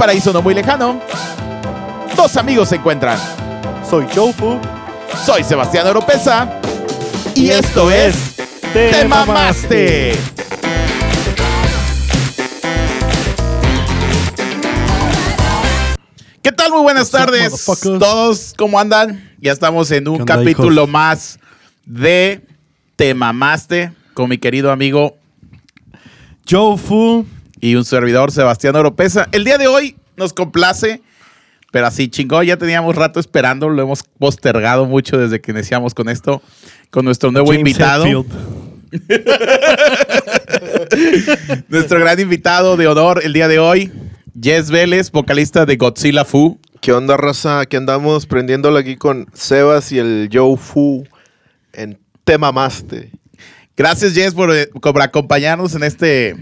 paraíso no muy lejano, dos amigos se encuentran. Soy Jofu. Soy Sebastián Oropesa. Y, esto es Te Mamaste. ¿Qué tal? Muy buenas tardes. Todos, ¿cómo andan? Ya estamos en un ¿Qué onda, capítulo hijos? más de Te Mamaste con mi querido amigo Jofu. y un servidor Sebastián Oropesa. El día de hoy nos complace, pero así chingón, ya teníamos rato esperando, lo hemos postergado mucho desde que iniciamos con esto, con nuestro nuevo James invitado, nuestro gran invitado de honor el día de hoy, Jess Vélez, vocalista de Godzilla Fu. ¿Qué onda, raza? Aquí andamos prendiéndolo aquí con Sebas y el Joe Fu en Tema Maste. Gracias Jess por, eh, por acompañarnos en este,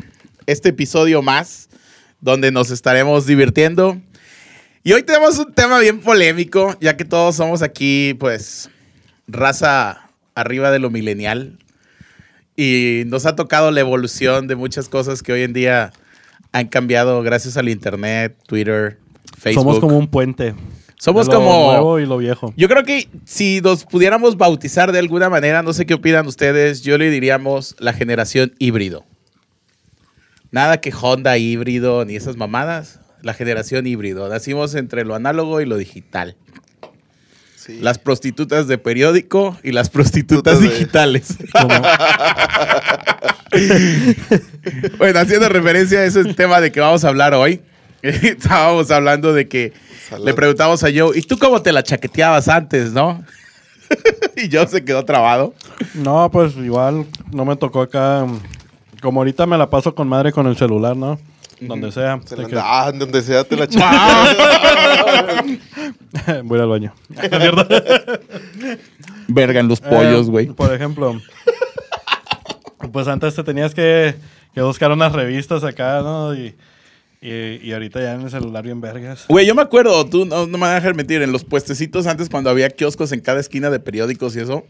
este episodio más, donde nos estaremos divirtiendo. Y hoy tenemos un tema bien polémico, ya que todos somos aquí, pues, raza arriba de lo milenial. Y nos ha tocado la evolución de muchas cosas que hoy en día han cambiado gracias al internet, Twitter, Facebook. Somos como un puente. Somos de lo como- nuevo y lo viejo. Yo creo que si nos pudiéramos bautizar de alguna manera, no sé qué opinan ustedes, yo le diríamos la generación híbrido. Nada que Honda híbrido ni esas mamadas. La generación híbrido. Nacimos entre lo análogo y lo digital. Sí. Las prostitutas de periódico y las prostitutas de- digitales. Bueno, haciendo referencia a ese tema de que vamos a hablar hoy. Estábamos hablando de que Salud. le preguntamos a Joe, ¿y tú cómo te la chaqueteabas antes, no? y Joe se quedó trabado. no, pues igual no me tocó acá. Como ahorita me la paso con madre con el celular, ¿no? Donde sea. Se que- ah, donde sea te la echas. Voy al baño. Verga en los pollos, Eh, güey. por ejemplo, pues antes te tenías que, que buscar unas revistas acá, ¿no? Y, y, y ahorita ya en el celular bien vergas. Güey, yo me acuerdo, tú no, no me vas a dejar mentir, en los puestecitos antes cuando había kioscos en cada esquina de periódicos y eso,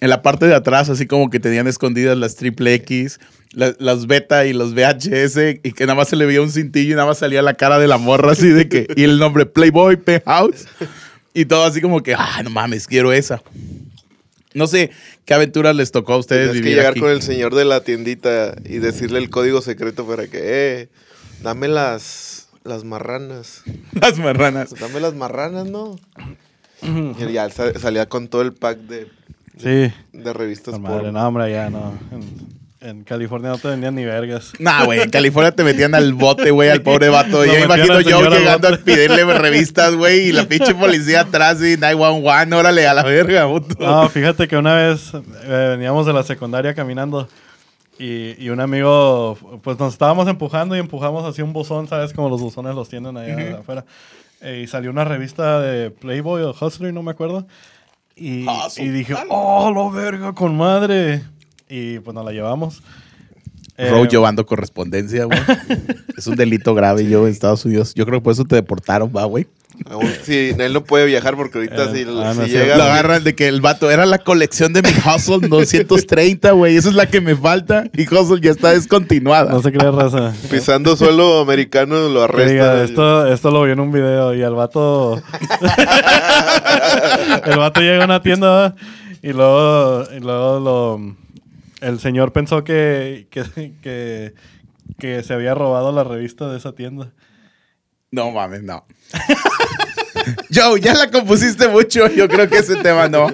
en la parte de atrás así como que tenían escondidas las triple X, la- las beta y los VHS y que nada más se le veía un cintillo y nada más salía la cara de la morra así de que, y el nombre Playboy, Penthouse y todo así como que, ah, no mames, quiero esa. No sé qué aventuras les tocó a ustedes Tienes que vivir llegar aquí. con el señor de la tiendita y decirle el código secreto para que, eh, dame las, las marranas. Las marranas. Dame las marranas, ¿no? y ya sa- salía con todo el pack de, Sí. de revistas madre, no, hombre, ya no. En, en California no te vendían ni vergas. Nah, güey, en California te metían al bote, güey, al pobre vato. Yo imagino yo llegando a pedirle revistas, güey, y la pinche policía atrás y 911, órale, a la verga, puto. No, fíjate que una vez eh, veníamos de la secundaria caminando y, y un amigo, pues nos estábamos empujando y empujamos hacia un buzón, ¿sabes? Como los buzones los tienen allá afuera. Eh, y salió una revista de Playboy o Hustler, no me acuerdo. Y, Hustle, y dije, oh, lo verga, con madre. Y pues nos la llevamos. Eh, Row llevando correspondencia, güey. es un delito grave yo en Estados Unidos. Yo creo que por eso te deportaron, va, güey. Sí, él no puede viajar porque ahorita Eh, si, ah, si no sé. llega... Lo agarran de que el vato era la colección de mi Hustle 230, güey. Esa es la que me falta. Y Hustle ya está descontinuada. No sé qué raza. Pisando suelo americano lo diga, arrestan. esto, esto lo vi en un video y el vato. el vato llega a una tienda y luego, y luego lo, el señor pensó que, que, que, que se había robado la revista de esa tienda. No mames, no. Joe, ya la compusiste mucho. Yo creo que ese tema no.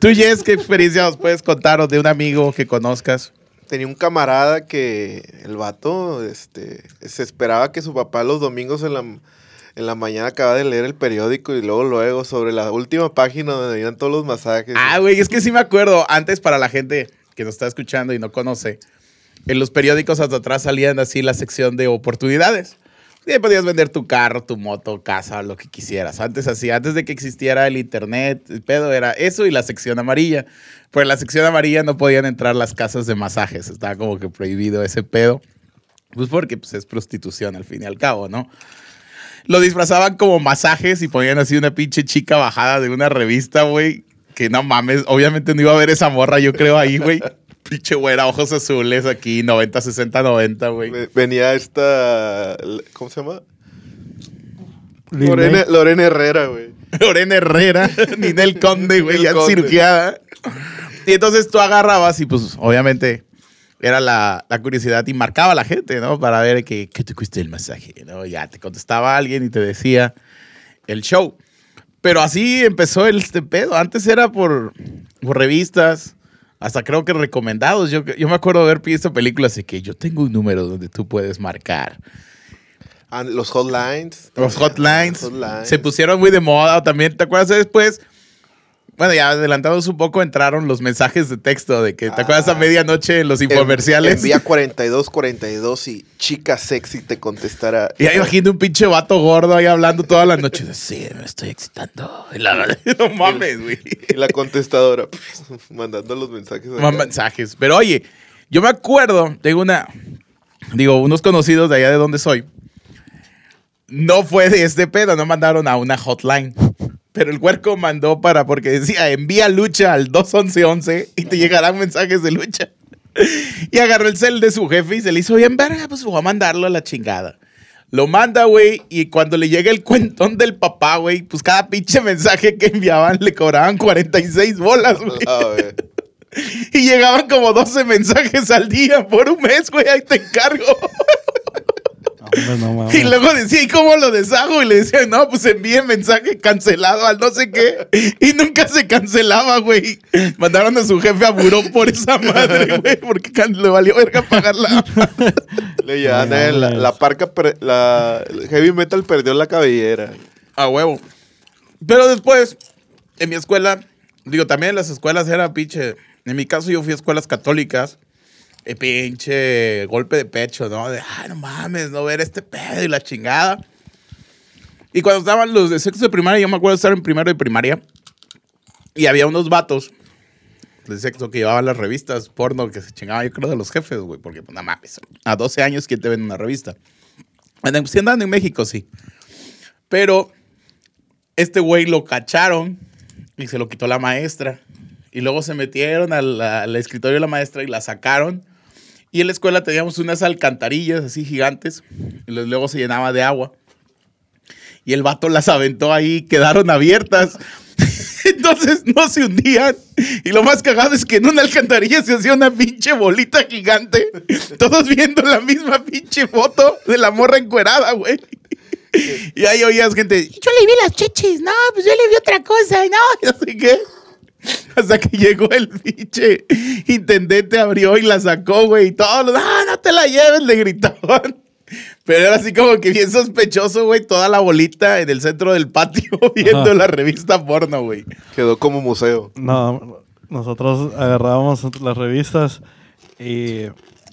Tú, Jess, ¿qué experiencia nos puedes contar o de un amigo que conozcas? Tenía un camarada que el vato este, se esperaba que su papá los domingos en la, en la mañana acaba de leer el periódico y luego luego sobre la última página donde venían todos los masajes. Ah, güey, es que sí me acuerdo. Antes, para la gente que nos está escuchando y no conoce, en los periódicos hasta atrás salían así la sección de oportunidades. Ahí podías vender tu carro, tu moto, casa, lo que quisieras. Antes así, antes de que existiera el internet, el pedo era eso y la sección amarilla. Pues en la sección amarilla no podían entrar las casas de masajes. Estaba como que prohibido ese pedo. Pues porque pues, es prostitución al fin y al cabo, ¿no? Lo disfrazaban como masajes y ponían así una pinche chica bajada de una revista, güey. Que no mames, obviamente no iba a ver esa morra, yo creo ahí, güey. Pinche güera, ojos azules aquí, 90, 60, 90, güey. Ve- Venía esta. ¿Cómo se llama? Lorena. Lorena Herrera, güey. Lorena Herrera, Ninel Conde, güey, ya Conde. cirugiada. Y entonces tú agarrabas y pues obviamente era la, la curiosidad y marcaba a la gente, ¿no? Para ver que, qué te cuesta el masaje, ¿no? Ya te contestaba alguien y te decía el show. Pero así empezó el, este pedo. Antes era por, por revistas, hasta creo que recomendados. Yo, yo me acuerdo de haber visto películas y que yo tengo un número donde tú puedes marcar. Ah, los hotlines. Los hotlines, Los hotlines. se pusieron muy de moda también. ¿Te acuerdas después? Bueno, ya adelantados un poco entraron los mensajes de texto de que te acuerdas a Ah. medianoche en los infomerciales. Envía 42, 42 y chica sexy te contestará. Y ahí imagino un pinche vato gordo ahí hablando toda la noche. Sí, me estoy excitando. Y la- no mames, güey. Y la contestadora mandando los mensajes. Más mensajes. Pero oye, yo me acuerdo, tengo una, digo, unos conocidos de allá de donde soy. No fue de este pedo, no mandaron a una hotline. Pero el huerco mandó para, porque decía, envía lucha al 21111 y te llegarán mensajes de lucha. Y agarró el cel de su jefe y se le hizo bien verga, pues voy a mandarlo a la chingada. Lo manda, güey, y cuando le llega el cuentón del papá, güey, pues cada pinche mensaje que enviaban le cobraban 46 bolas, güey. Y llegaban como 12 mensajes al día por un mes, güey, ahí te encargo. Hombre, no mames. Y luego decía, ¿y cómo lo deshago? Y le decía, no, pues envíe mensaje cancelado al no sé qué. Y nunca se cancelaba, güey. Mandaron a su jefe a buró por esa madre, güey, porque le valió verga pagarla. Le llevan, la, la parca, la heavy metal perdió la cabellera. A huevo. Pero después, en mi escuela, digo, también en las escuelas era pinche. En mi caso, yo fui a escuelas católicas. Y pinche golpe de pecho, ¿no? De, ay, no mames, no ver este pedo y la chingada. Y cuando estaban los de sexto de primaria, yo me acuerdo estar en primero de primaria. Y había unos vatos de sexto que llevaban las revistas porno que se chingaban, yo creo, de los jefes, güey. Porque, pues, no mames, a 12 años, ¿quién te vende una revista? Bueno, Si andan en México, sí. Pero este güey lo cacharon y se lo quitó la maestra. Y luego se metieron al, al escritorio de la maestra y la sacaron. Y en la escuela teníamos unas alcantarillas así gigantes. Y luego se llenaba de agua. Y el vato las aventó ahí, quedaron abiertas. Entonces no se hundían. Y lo más cagado es que en una alcantarilla se hacía una pinche bolita gigante. Todos viendo la misma pinche foto de la morra encuerada, güey. Y ahí oías gente, yo le vi las chichis, no, pues yo le vi otra cosa, no, y no sé qué. Hasta que llegó el pinche intendente, abrió y la sacó, güey, y todos los, no, no te la lleves, le gritaban. Pero era así como que bien sospechoso, güey, toda la bolita en el centro del patio viendo Ajá. la revista porno, güey. Quedó como museo. No, nosotros agarrábamos las revistas y,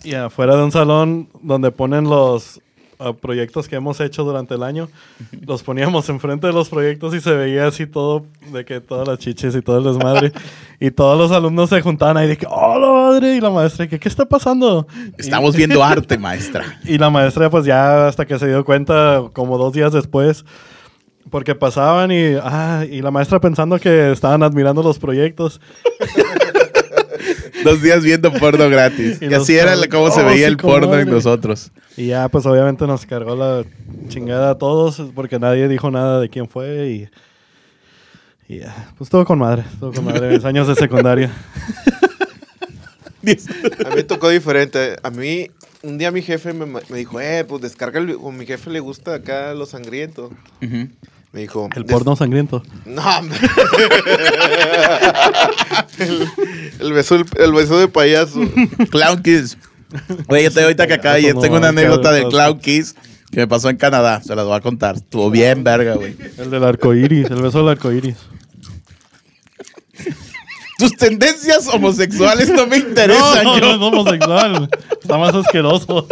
y afuera de un salón donde ponen los ah, proyectos que hemos hecho durante el año, los poníamos enfrente de los proyectos y se veía así todo, de que todas las chiches y todo el desmadre. y todos los alumnos se juntaban ahí de que, ¡oh, la madre! Y la maestra, que, ¿qué está pasando? Estamos viendo arte, maestra. Y la maestra, pues ya hasta que se dio cuenta, como dos días después, porque pasaban y, ah, y la maestra pensando que estaban admirando los proyectos. Dos días viendo porno gratis. Y Y, así era como se "Oh, veía sí, el porno en comadre". nosotros. Y ya, pues obviamente nos cargó la chingada a todos, porque nadie dijo nada de quién fue y. Y ya, pues todo con madre, todo con madre. Mis años de secundaria. A mí tocó diferente. A mí, un día mi jefe me, dijo, eh, pues descarga el... O mi jefe le gusta acá lo sangriento. Me dijo... El "Des- porno sangriento. No, hombre. el, el beso, el, el beso de payaso. Clown Kiss. Oye, yo te ahorita que acá no, tengo una anécdota de del. Clown Kiss que me pasó en Canadá. Se las voy a contar. Estuvo bien verga, güey. El del arco iris, el beso del arco iris. Tus tendencias homosexuales no me interesan, no, no, yo. no es homosexual. Está más asqueroso.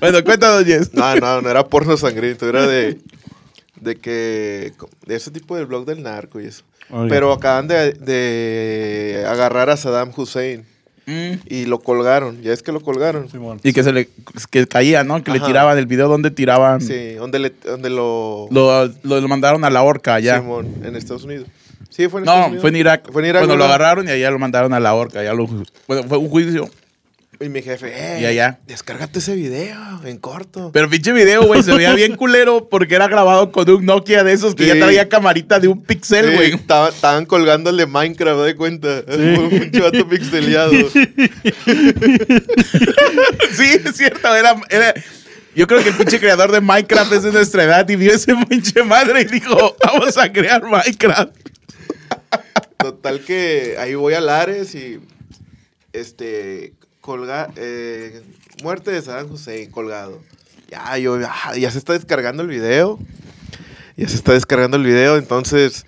Bueno, cuéntanos, Jess. No, no, no era porno sangriento. Era de... De que... De ese tipo del blog del narco y eso. Oye. Pero acaban de, de agarrar a Saddam Hussein. Mm. Y lo colgaron. Ya es que lo colgaron. Simón. Y que se le que caía, ¿no? Que le tiraban el video donde tiraban. Sí, donde, le, donde lo... Lo, lo, lo mandaron a la horca allá. Simón, en Estados Unidos. Sí, fue en Estados No, Unidos. fue en Irak. Fue en Irak. Bueno, lo agarraron y allá lo mandaron a la horca. Ya lo, bueno, fue un juicio Y mi jefe, eh, Ya, ya. descárgate ese video en corto. Pero pinche video, güey, se veía bien culero porque era grabado con un Nokia de esos que ya Sí. traía camarita de un pixel, Sí, güey. estaba- estaban de Minecraft, de cuenta. Un chato pixeleado. Sí, es cierto, era, era- Yo creo que el pinche creador de Minecraft es de nuestra edad y vio ese pinche madre y dijo, vamos a crear Minecraft. Total que ahí voy a Lares y este colga eh, muerte de Saddam Hussein colgado. Ya yo ya se está descargando el video. Ya se está descargando el video, entonces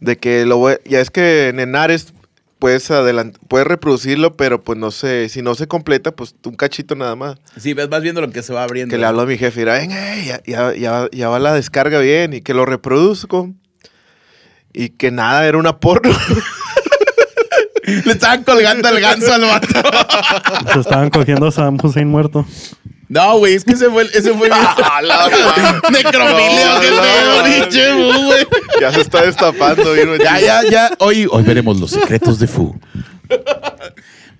de que lo voy, ya es que en Henares puedes adelant- puedes reproducirlo, pero pues no sé, si no se completa, pues un cachito nada más. Sí, ves, vas viendo lo que se va abriendo. Que le hablo a mi jefe, mira, venga, eh, ya, ya, ya, ya va la descarga bien y que lo reproduzco. Y que nada, era una porno. Le estaban colgando el ganso al vato. Se estaban cogiendo a Saddam Hussein muerto. No, güey, es que ese fue, ese fue mi... Necrofilia, qué pedo, güey. ya se está destapando, bien Ya, ya, ya. Hoy, hoy veremos los secretos de Fu.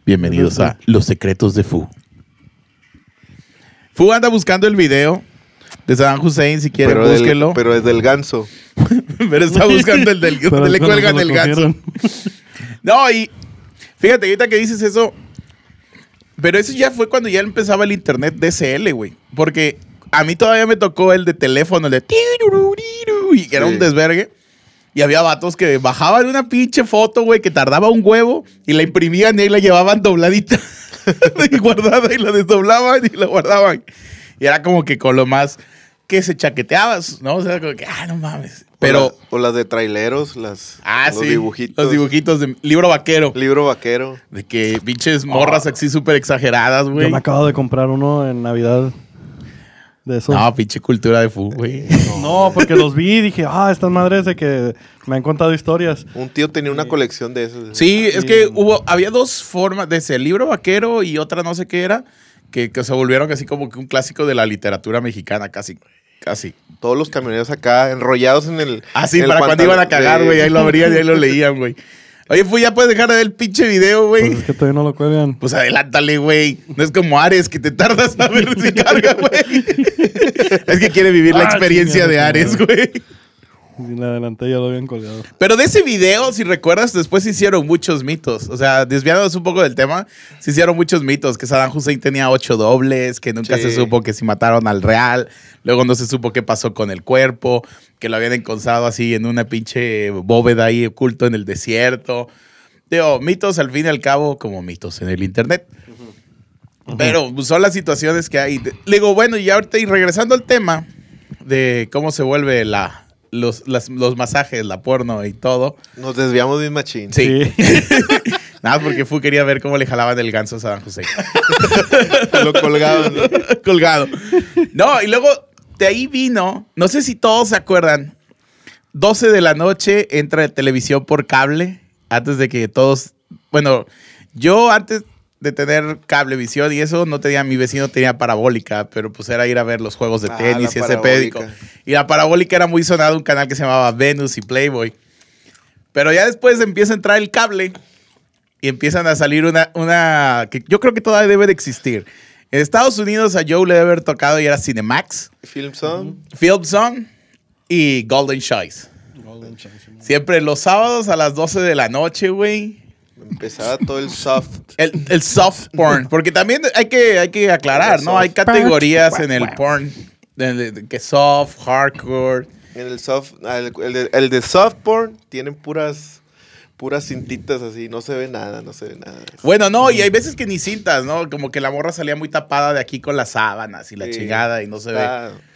Bienvenidos a Los secretos de Fu. Fu anda buscando el video de Saddam Hussein, si quieren, Pero, búsquelo. del, pero es del ganso. Pero está buscando el del donde le cuelgan el ganso. No, y fíjate, ahorita que dices eso, pero eso ya fue cuando ya empezaba el internet DSL, güey. Porque a mí todavía me tocó el de teléfono, el de y que era un desvergue. Y había vatos que bajaban una pinche foto, güey, que tardaba un huevo y la imprimían y ahí la llevaban dobladita y guardada y la desdoblaban y la guardaban. Y era como que con lo más que se chaqueteabas, ¿no? O sea, como que, ah, no mames. Pero, O, la- o las de traileros, las, ah, los sí, dibujitos. los dibujitos de libro vaquero. Libro vaquero. De que pinches morras así súper exageradas, güey. Yo me acabo de comprar uno en Navidad. De esos. No, pinche cultura de fútbol, güey. No, porque los vi y dije, ah, estas madres de que me han contado historias. Un tío tenía una colección de esos. Sí, es que hubo, había dos formas de ese libro vaquero y otra no sé qué era, que, que se volvieron así como que un clásico de la literatura mexicana, casi, casi. Todos los camioneros acá enrollados en el. Ah, sí, en el para cuando iban a cagar, güey, ahí lo abrían y ahí lo leían, güey. Oye, pues ya puedes dejar de ver el pinche video, Pues güey. es que todavía no lo cuelgan. Pues adelántale, güey. No es como Ares, que te tardas a ver si carga, güey. Es que quiere vivir la Ah, experiencia chingada, de Ares, güey. Y la ya lo habían colgado. Pero de ese video, si recuerdas, después se hicieron muchos mitos. O sea, desviándonos un poco del tema, se hicieron muchos mitos. Que Saddam Hussein tenía ocho dobles, que nunca Sí. se supo que si mataron al real. Luego no se supo qué pasó con el cuerpo, que lo habían encontrado así en una pinche bóveda ahí oculto en el desierto. Digo, mitos al fin y al cabo como mitos en el internet. Pero son las situaciones que hay. Le digo, bueno, y ahorita y regresando al tema de cómo se vuelve la, los, las- los masajes, la porno y todo. Nos desviamos de machín. Sí. Nada, porque Fu quería ver cómo le jalaban el ganso a Saddam Hussein. Lo colgaban. ¿no? Colgado. No, y luego de ahí vino, no sé si todos se acuerdan, 12 de la noche entra televisión por cable, antes de que todos, bueno, yo antes de tener cablevisión y eso, no tenía, mi vecino tenía parabólica, pero pues era ir a ver los juegos de Ah, tenis y ese pédico. Y la parabólica era muy sonado, un canal que se llamaba Venus y Playboy. Pero ya después empieza a entrar el cable y empiezan a salir una, una que yo creo que todavía debe de existir. En Estados Unidos a Joe le debe haber tocado y era Cinemax, Film Song. Film Zone y Golden Choice. Siempre los sábados a las 12 de la noche, güey. Empezaba todo el soft. El, el soft porn. Porque también hay que, hay que aclarar, ¿no? Hay categorías en el porn. que soft, hardcore. En el soft. El, el de, el de soft porn tienen puras. Puras cintitas así. No se ve nada, no se ve nada. Bueno, no, y hay veces que ni cintas, ¿no? Como que la morra salía muy tapada de aquí con las sábanas y la Sí. chingada y no se ve.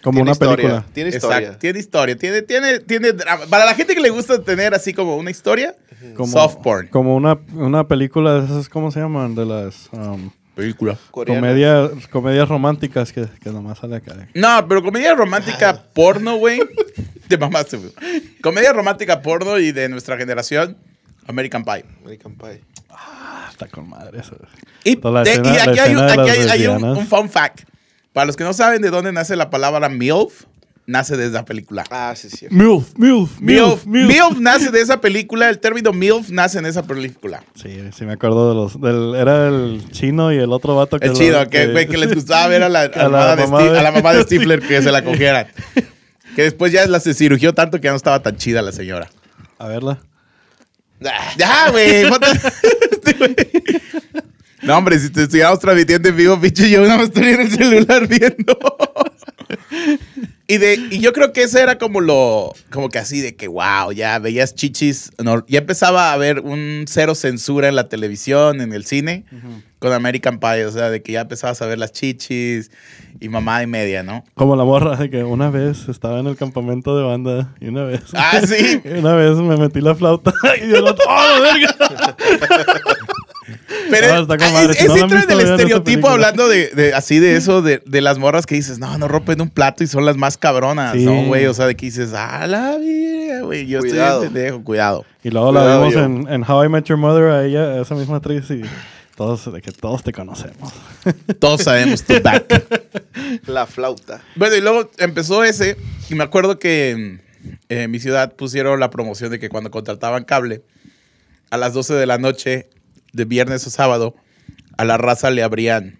Como una historia, película. Tiene Exacto, historia. tiene historia, tiene, tiene, tiene drama. Para la gente que le gusta tener así como una historia, Como, soft porn. Como una, una película de esas, ¿cómo se llaman? De las um, Película. Coreana. comedia- comedias románticas que, que nomás sale acá. No, pero comedia romántica porno, güey. Te mamaste, güey. Comedia romántica porno y de nuestra generación, American Pie. American Pie. Ah, está con madre eso. Y, de- escena- y aquí hay, aquí hay- hay un, un fun fact. Para los que no saben de dónde nace la palabra MILF, nace de esa película. Ah, sí, sí. MILF, MILF, MILF, MILF, nace de esa película, el término MILF nace en esa película. Sí, sí me acuerdo de los... Del, era el chino y el otro vato que... El lo- chido, que, que les gustaba ver a la, a la almohada de mamá de- a la mamá de Stifler que se la cogieran. Que después ya la se cirugió tanto que ya no estaba tan chida la señora. A verla. Ya, güey. No, hombre, si te estuviéramos transmitiendo en vivo, pinche, yo nada más estaría en el celular viendo. Y, de, y yo creo que ese era como lo, como que así de que, wow, ya veías chichis, no, ya empezaba a haber un cero censura en la televisión, en el cine, con American Pie, o sea, de que ya empezabas a ver las chichis y mamá y media, ¿no? Como la morra de que una vez estaba en el campamento de banda y una vez... Ah, sí. y una vez me metí la flauta y yo lo... ¡Oh, verga! Pero No, está con es, es no entra en el estereotipo hablando de, de- así de eso, de, de las morras que dices, no, no rompen un plato y son las más cabronas, Sí. ¿no, güey? O sea, de que dices, ah, la vida, güey, yo Cuidado. estoy pendejo, cuidado. Y luego la vimos en, en How I Met Your Mother a ella, a esa misma actriz y todos, de que todos te conocemos. Todos sabemos tu back. La flauta. Bueno, y luego empezó ese, y me acuerdo que en, en mi ciudad pusieron la promoción de que cuando contrataban cable, a las 12 de la noche, de viernes o sábado, a la raza le abrían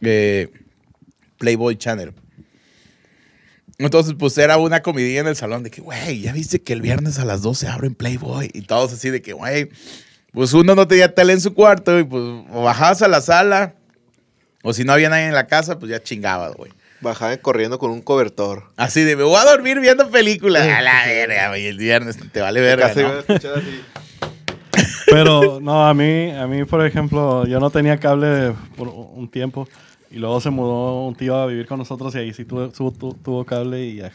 eh, Playboy Channel. Entonces, pues era una comidilla en el salón de que, güey, ya viste que el viernes a las 12 abren Playboy. Y todos así de que, güey, pues uno no tenía tele en su cuarto y pues o bajabas a la sala, o si no había nadie en la casa, pues ya chingabas, güey. Bajaban corriendo con un cobertor. Así de, me voy a dormir viendo películas. A la verga, güey, el viernes te vale verga, a así. Pero no, a mí, a mí, por ejemplo, yo no tenía cable por un tiempo y luego se mudó un tío a vivir con nosotros y ahí sí tuvo, tuvo, cable y ya.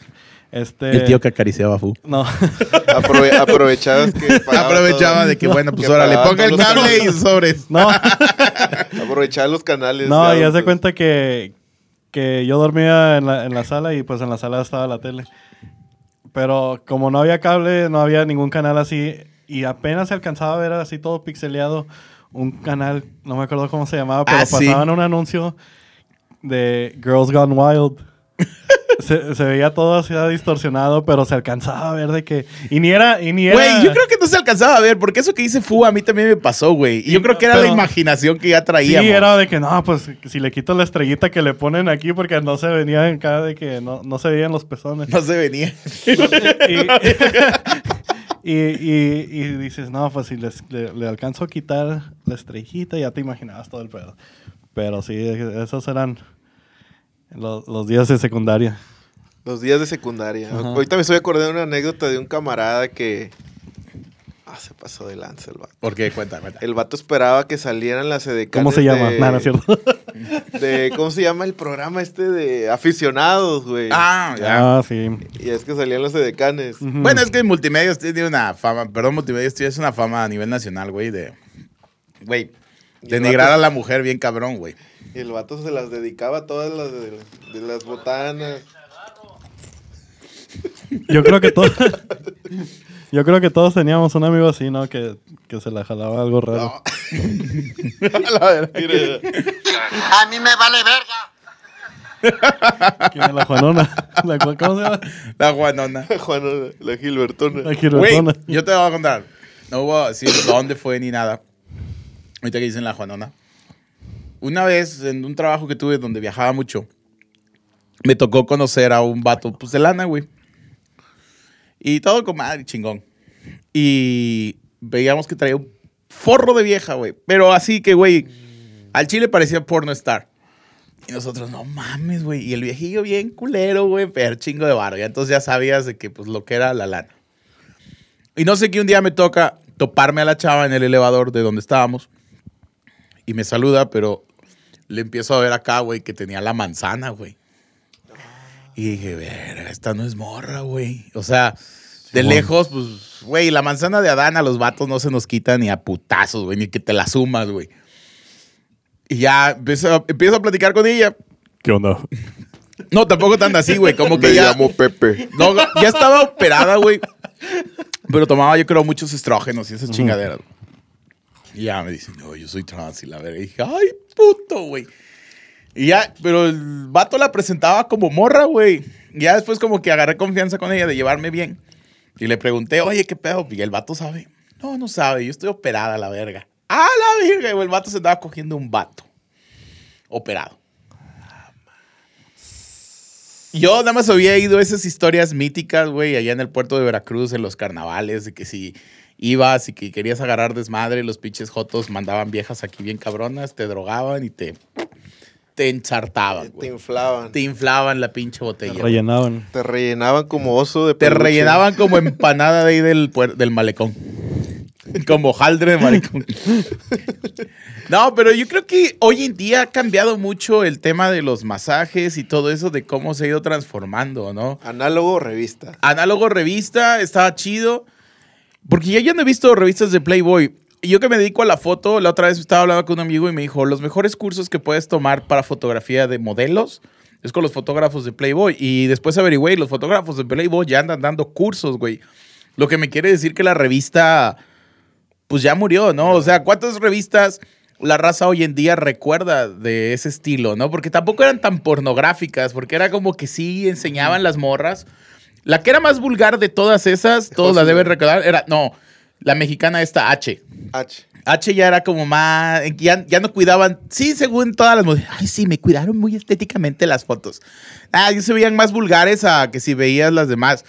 Este, El tío que acariciaba a Fu. No, Aprove- aprovechabas que pagaba Aprovechaba todo. de que, bueno, pues Que ahora le ponga el cable y sobres. no, Aprovechaba los canales. no, de y haz de autos. cuenta que, que yo dormía en la, en la sala y pues en la sala estaba la tele. Pero como no había cable, no había ningún canal así y apenas se alcanzaba a ver así todo pixeleado un canal, no me acuerdo cómo se llamaba, pero Ah, sí. pasaban un anuncio de Girls Gone Wild. se, se veía todo así distorsionado, pero se alcanzaba a ver de que... Y ni era... Y ni era Güey, yo creo que no se alcanzaba a ver, porque eso que dice Fu a mí también me pasó, güey. Y yo creo que era la Pero- imaginación que ya Sí, traíamos. era de que no, pues si le quito la estrellita que le ponen aquí porque no se venía en cada de que no, no se veían los pezones. No se venía. y, y- y dices, no, pues si les- le, le alcanzo a quitar la estrellita, ya te imaginabas todo el pedo. Pero sí, esos eran los, los días de secundaria. Los días de secundaria. Ajá. Ahorita me estoy acordando de una anécdota de un camarada que. Ah, se pasó de lanza el vato. ¿Por qué? Cuenta, cuenta. El vato esperaba que salieran las edecanes ¿Cómo se llama? De, no es cierto. de- ¿Cómo se llama el programa este de aficionados, güey? Ah, ya. ah, sí. Y es que salían los edecanes. Bueno, es que Multimedios tiene una fama, perdón, Multimedios tiene una fama a nivel nacional, güey, de. Güey, denigrar vato- a la mujer bien cabrón, güey. Y el vato se las dedicaba todas las de, de las botanas. Yo creo que todos... Yo creo que todos teníamos un amigo así, ¿no? Que, que se la jalaba algo raro. La verdad. Mira, A mí me vale verga. ¿Quién es la Juanona? La ¿Cómo se llama? La Juanona. Juana, la Gilbertona. La Gilbertona. yo te voy a contar. No voy a decir dónde fue ni nada. Ahorita que dicen la Juanona. Una vez en un trabajo que tuve donde viajaba mucho, me tocó conocer a un vato pues, de lana, güey. Y todo con madre, chingón. Y veíamos que traía un forro de vieja, güey. Pero así que, güey, al chile parecía porno star. Y nosotros, no mames, güey. Y el viejillo bien culero, güey, pero chingo de barro. Y entonces ya sabías de que, pues, lo que era la lana. Y no sé que un día me toca toparme a la chava en el elevador de donde estábamos. Y me saluda, pero le empiezo a ver acá, güey, que tenía la manzana, güey. Y dije, verga, esta no es morra, güey. O sea, de lejos, pues, güey, la manzana de Adán a los vatos no se nos quita ni a putazos, güey, ni que te la sumas, güey. Y ya empiezo, empiezo a platicar con ella. ¿Qué onda? No, tampoco tan así, güey, como que Me ya... llamo Pepe. No, ya estaba operada, güey. Pero tomaba, yo creo, muchos estrógenos y esas chingaderas. Y ya me dicen, no, yo soy trans y la verga. Y dije, ay, puto, güey. Y ya, pero el vato la presentaba como morra, güey. Y ya después como que agarré confianza con ella de llevarme bien. Y le pregunté, oye, ¿qué pedo? Y el vato sabe. No, no sabe, yo estoy operada la verga. ¡Ah, la verga! Y el vato se estaba cogiendo un vato. Operado. Yo nada más había ido a esas historias míticas, güey, allá en el puerto de Veracruz, en los carnavales, de que si ibas y que querías agarrar desmadre, los pinches jotos mandaban viejas aquí bien cabronas, te drogaban y te, te ensartaban, Te güey. inflaban. Te inflaban la pinche botella. güey. Rellenaban. Te rellenaban como oso de Te peluche. rellenaban como empanada de ahí del, del malecón. Como jaldre de malecón. No, pero yo creo que hoy en día ha cambiado mucho el tema de los masajes y todo eso de cómo se ha ido transformando, ¿no? Análogo o revista. Análogo revista, estaba chido. Porque yo ya no he visto revistas de Playboy. Y yo que me dedico a la foto, la otra vez estaba hablando con un amigo y me dijo, los mejores cursos que puedes tomar para fotografía de modelos es con los fotógrafos de Playboy. Y después averigüé, los fotógrafos de Playboy ya andan dando cursos, güey. Lo que me quiere decir que la revista, pues ya murió, ¿no? O sea, ¿cuántas revistas la raza hoy en día recuerda de ese estilo, ¿no? Porque tampoco eran tan pornográficas, porque era como que sí enseñaban las morras. La que era más vulgar de todas esas, todos la deben recordar, era, no, la mexicana esta, H. H. H ya era como más, ya, ya no cuidaban, sí, según todas las mujeres, ay, sí, me cuidaron muy estéticamente las fotos. Ah, se veían más vulgares a que si veías las demás.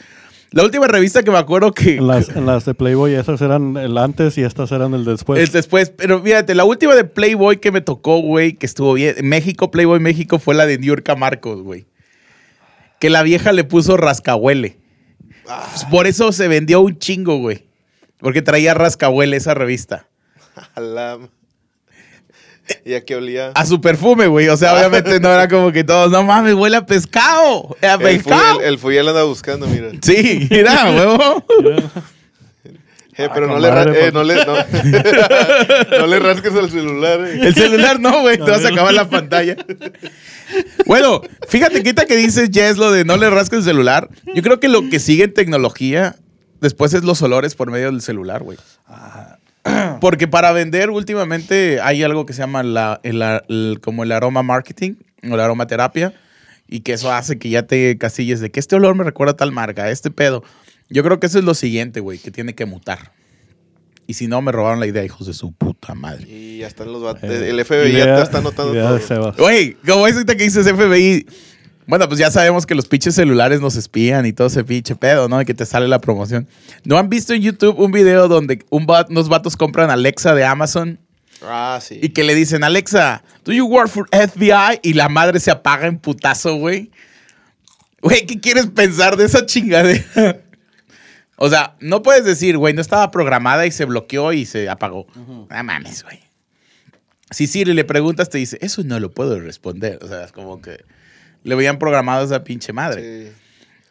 La última revista que me acuerdo que... En las, en las de Playboy, esas eran el antes y estas eran el después. Es después, pero fíjate, la última de Playboy que me tocó, güey, que estuvo bien, México, Playboy México, fue la de Niurka Marcos, güey. Que la vieja le puso rascahuele. Pues por eso se vendió un chingo, güey. Porque traía rascahuele esa revista. A la- ¿Y a qué olía? A su perfume, güey. O sea, obviamente no era como que todos, no mames, huele a pescado. A el, pescado. Fuyel, el Fuyel anda buscando, mira. Sí, mira, huevo. Eh, pero con no, le madre, eh, no, le, no, no le rasques el celular. eh. El celular no, güey. Te vas a acabar la pantalla. Bueno, fíjate, quita que dices Jess lo de no le rasques el celular. Yo creo que lo que sigue en tecnología después es los olores por medio del celular, güey. Porque para vender últimamente hay algo que se llama la, el, el- como el aroma marketing o la aromaterapia y que eso hace que ya te casilles de que este olor me recuerda a tal marca, este pedo. Yo creo que eso es lo siguiente, güey, que tiene que mutar. Y si no, me robaron la idea, hijos de su puta madre. Y ya están los vatos. Eh, el FBI ya está anotando idea todo. Güey, como es ahorita que dices FBI. Bueno, pues ya sabemos que los pinches celulares nos espían y todo ese pinche pedo, ¿no? Y que te sale la promoción. ¿No han visto en YouTube un video donde un unos vatos compran Alexa de Amazon Ah, sí. y que le dicen, Alexa, ¿do you work for FBI? Y la madre se apaga en putazo, güey. Güey, ¿qué quieres pensar de esa chingadera? o sea, no puedes decir, güey, no estaba programada y se bloqueó y se apagó. No mames, güey. Si Siri le preguntas, te dice, eso no lo puedo responder. O sea, es como que le habían programado a esa pinche madre. Sí.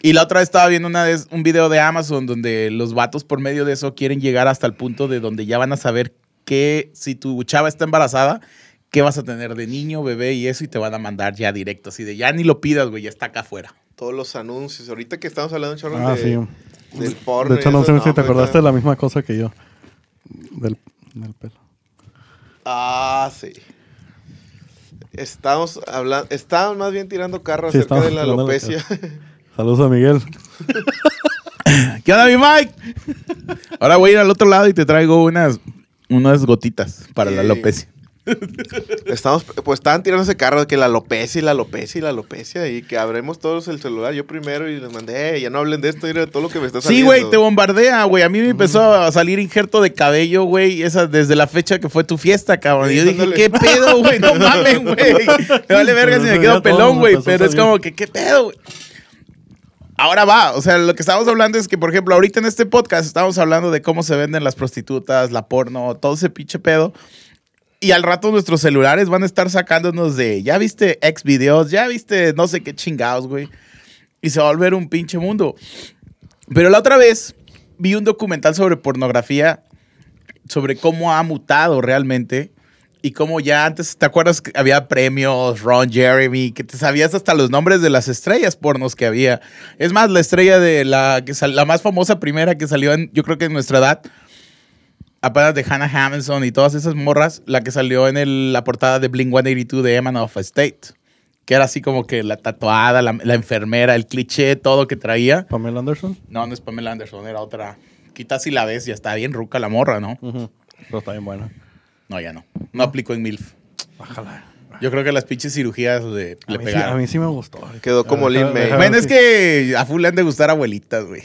Y la otra vez estaba viendo una vez un video de Amazon donde los vatos por medio de eso quieren llegar hasta el punto de donde ya van a saber que si tu chava está embarazada, qué vas a tener de niño, bebé y eso y te van a mandar ya directo, así de ya ni lo pidas, güey, ya está acá afuera. Todos los anuncios. Ahorita que estamos hablando, chorro, Ah, de, sí. del porno. De hecho, no sé si te acordaste de la misma cosa que yo. Del, del pelo. Ah, sí. Estamos hablando, estábamos más bien tirando carro Sí, acerca estamos de la alopecia. Saludos a Miguel. ¿Qué onda, mi Mike? Ahora voy a ir al otro lado y te traigo unas, unas gotitas para la alopecia. Estamos, pues estaban tirando ese carro de que la alopecia y la alopecia y la alopecia y que abremos todos el celular. Yo primero y les mandé, "Eh, ya no hablen de esto, mira todo lo que me está Sí, saliendo. güey, te bombardea, güey. A mí me empezó a salir injerto de cabello, güey, esa desde la fecha que fue tu fiesta, cabrón. Y yo Sí, dije. ¿qué pedo, güey? No mames, güey. Me vale verga si me quedo pelón, güey. Pero es como que, ¿qué pedo, güey? Ahora va, o sea, lo que estamos hablando es que, por ejemplo, ahorita en este podcast estamos hablando de cómo se venden las prostitutas, la porno, todo ese pinche pedo. Y al rato nuestros celulares van a estar sacándonos de, ya viste ex videos, ya viste no sé qué chingados, güey. Y se va a volver un pinche mundo. Pero la otra vez vi un documental sobre pornografía, sobre cómo ha mutado realmente y cómo ya antes, ¿te acuerdas había premios, Ron Jeremy, que te sabías hasta los nombres de las estrellas pornos que había? Es más, la estrella de la, que la más famosa primera que salió en, yo creo que en nuestra edad, apenas de Hannah Hamilton y todas esas morras, la que salió en el- la portada de Blink 182 de Eman of State. que era así como que la tatuada, la, la enfermera, el cliché, todo que traía. Pamela Anderson. No, no es Pamela Anderson, era otra. Quita si la ves, ya está bien ruca la morra, ¿no? Pero está bien buena. No, ya no. No aplicó en MILF. Bájala. Yo creo que las pinches cirugías le, A le mí, sí, pegaron. a mí sí me gustó. Quedó como Lin May. Bueno, es que a full le han de gustar abuelitas, güey.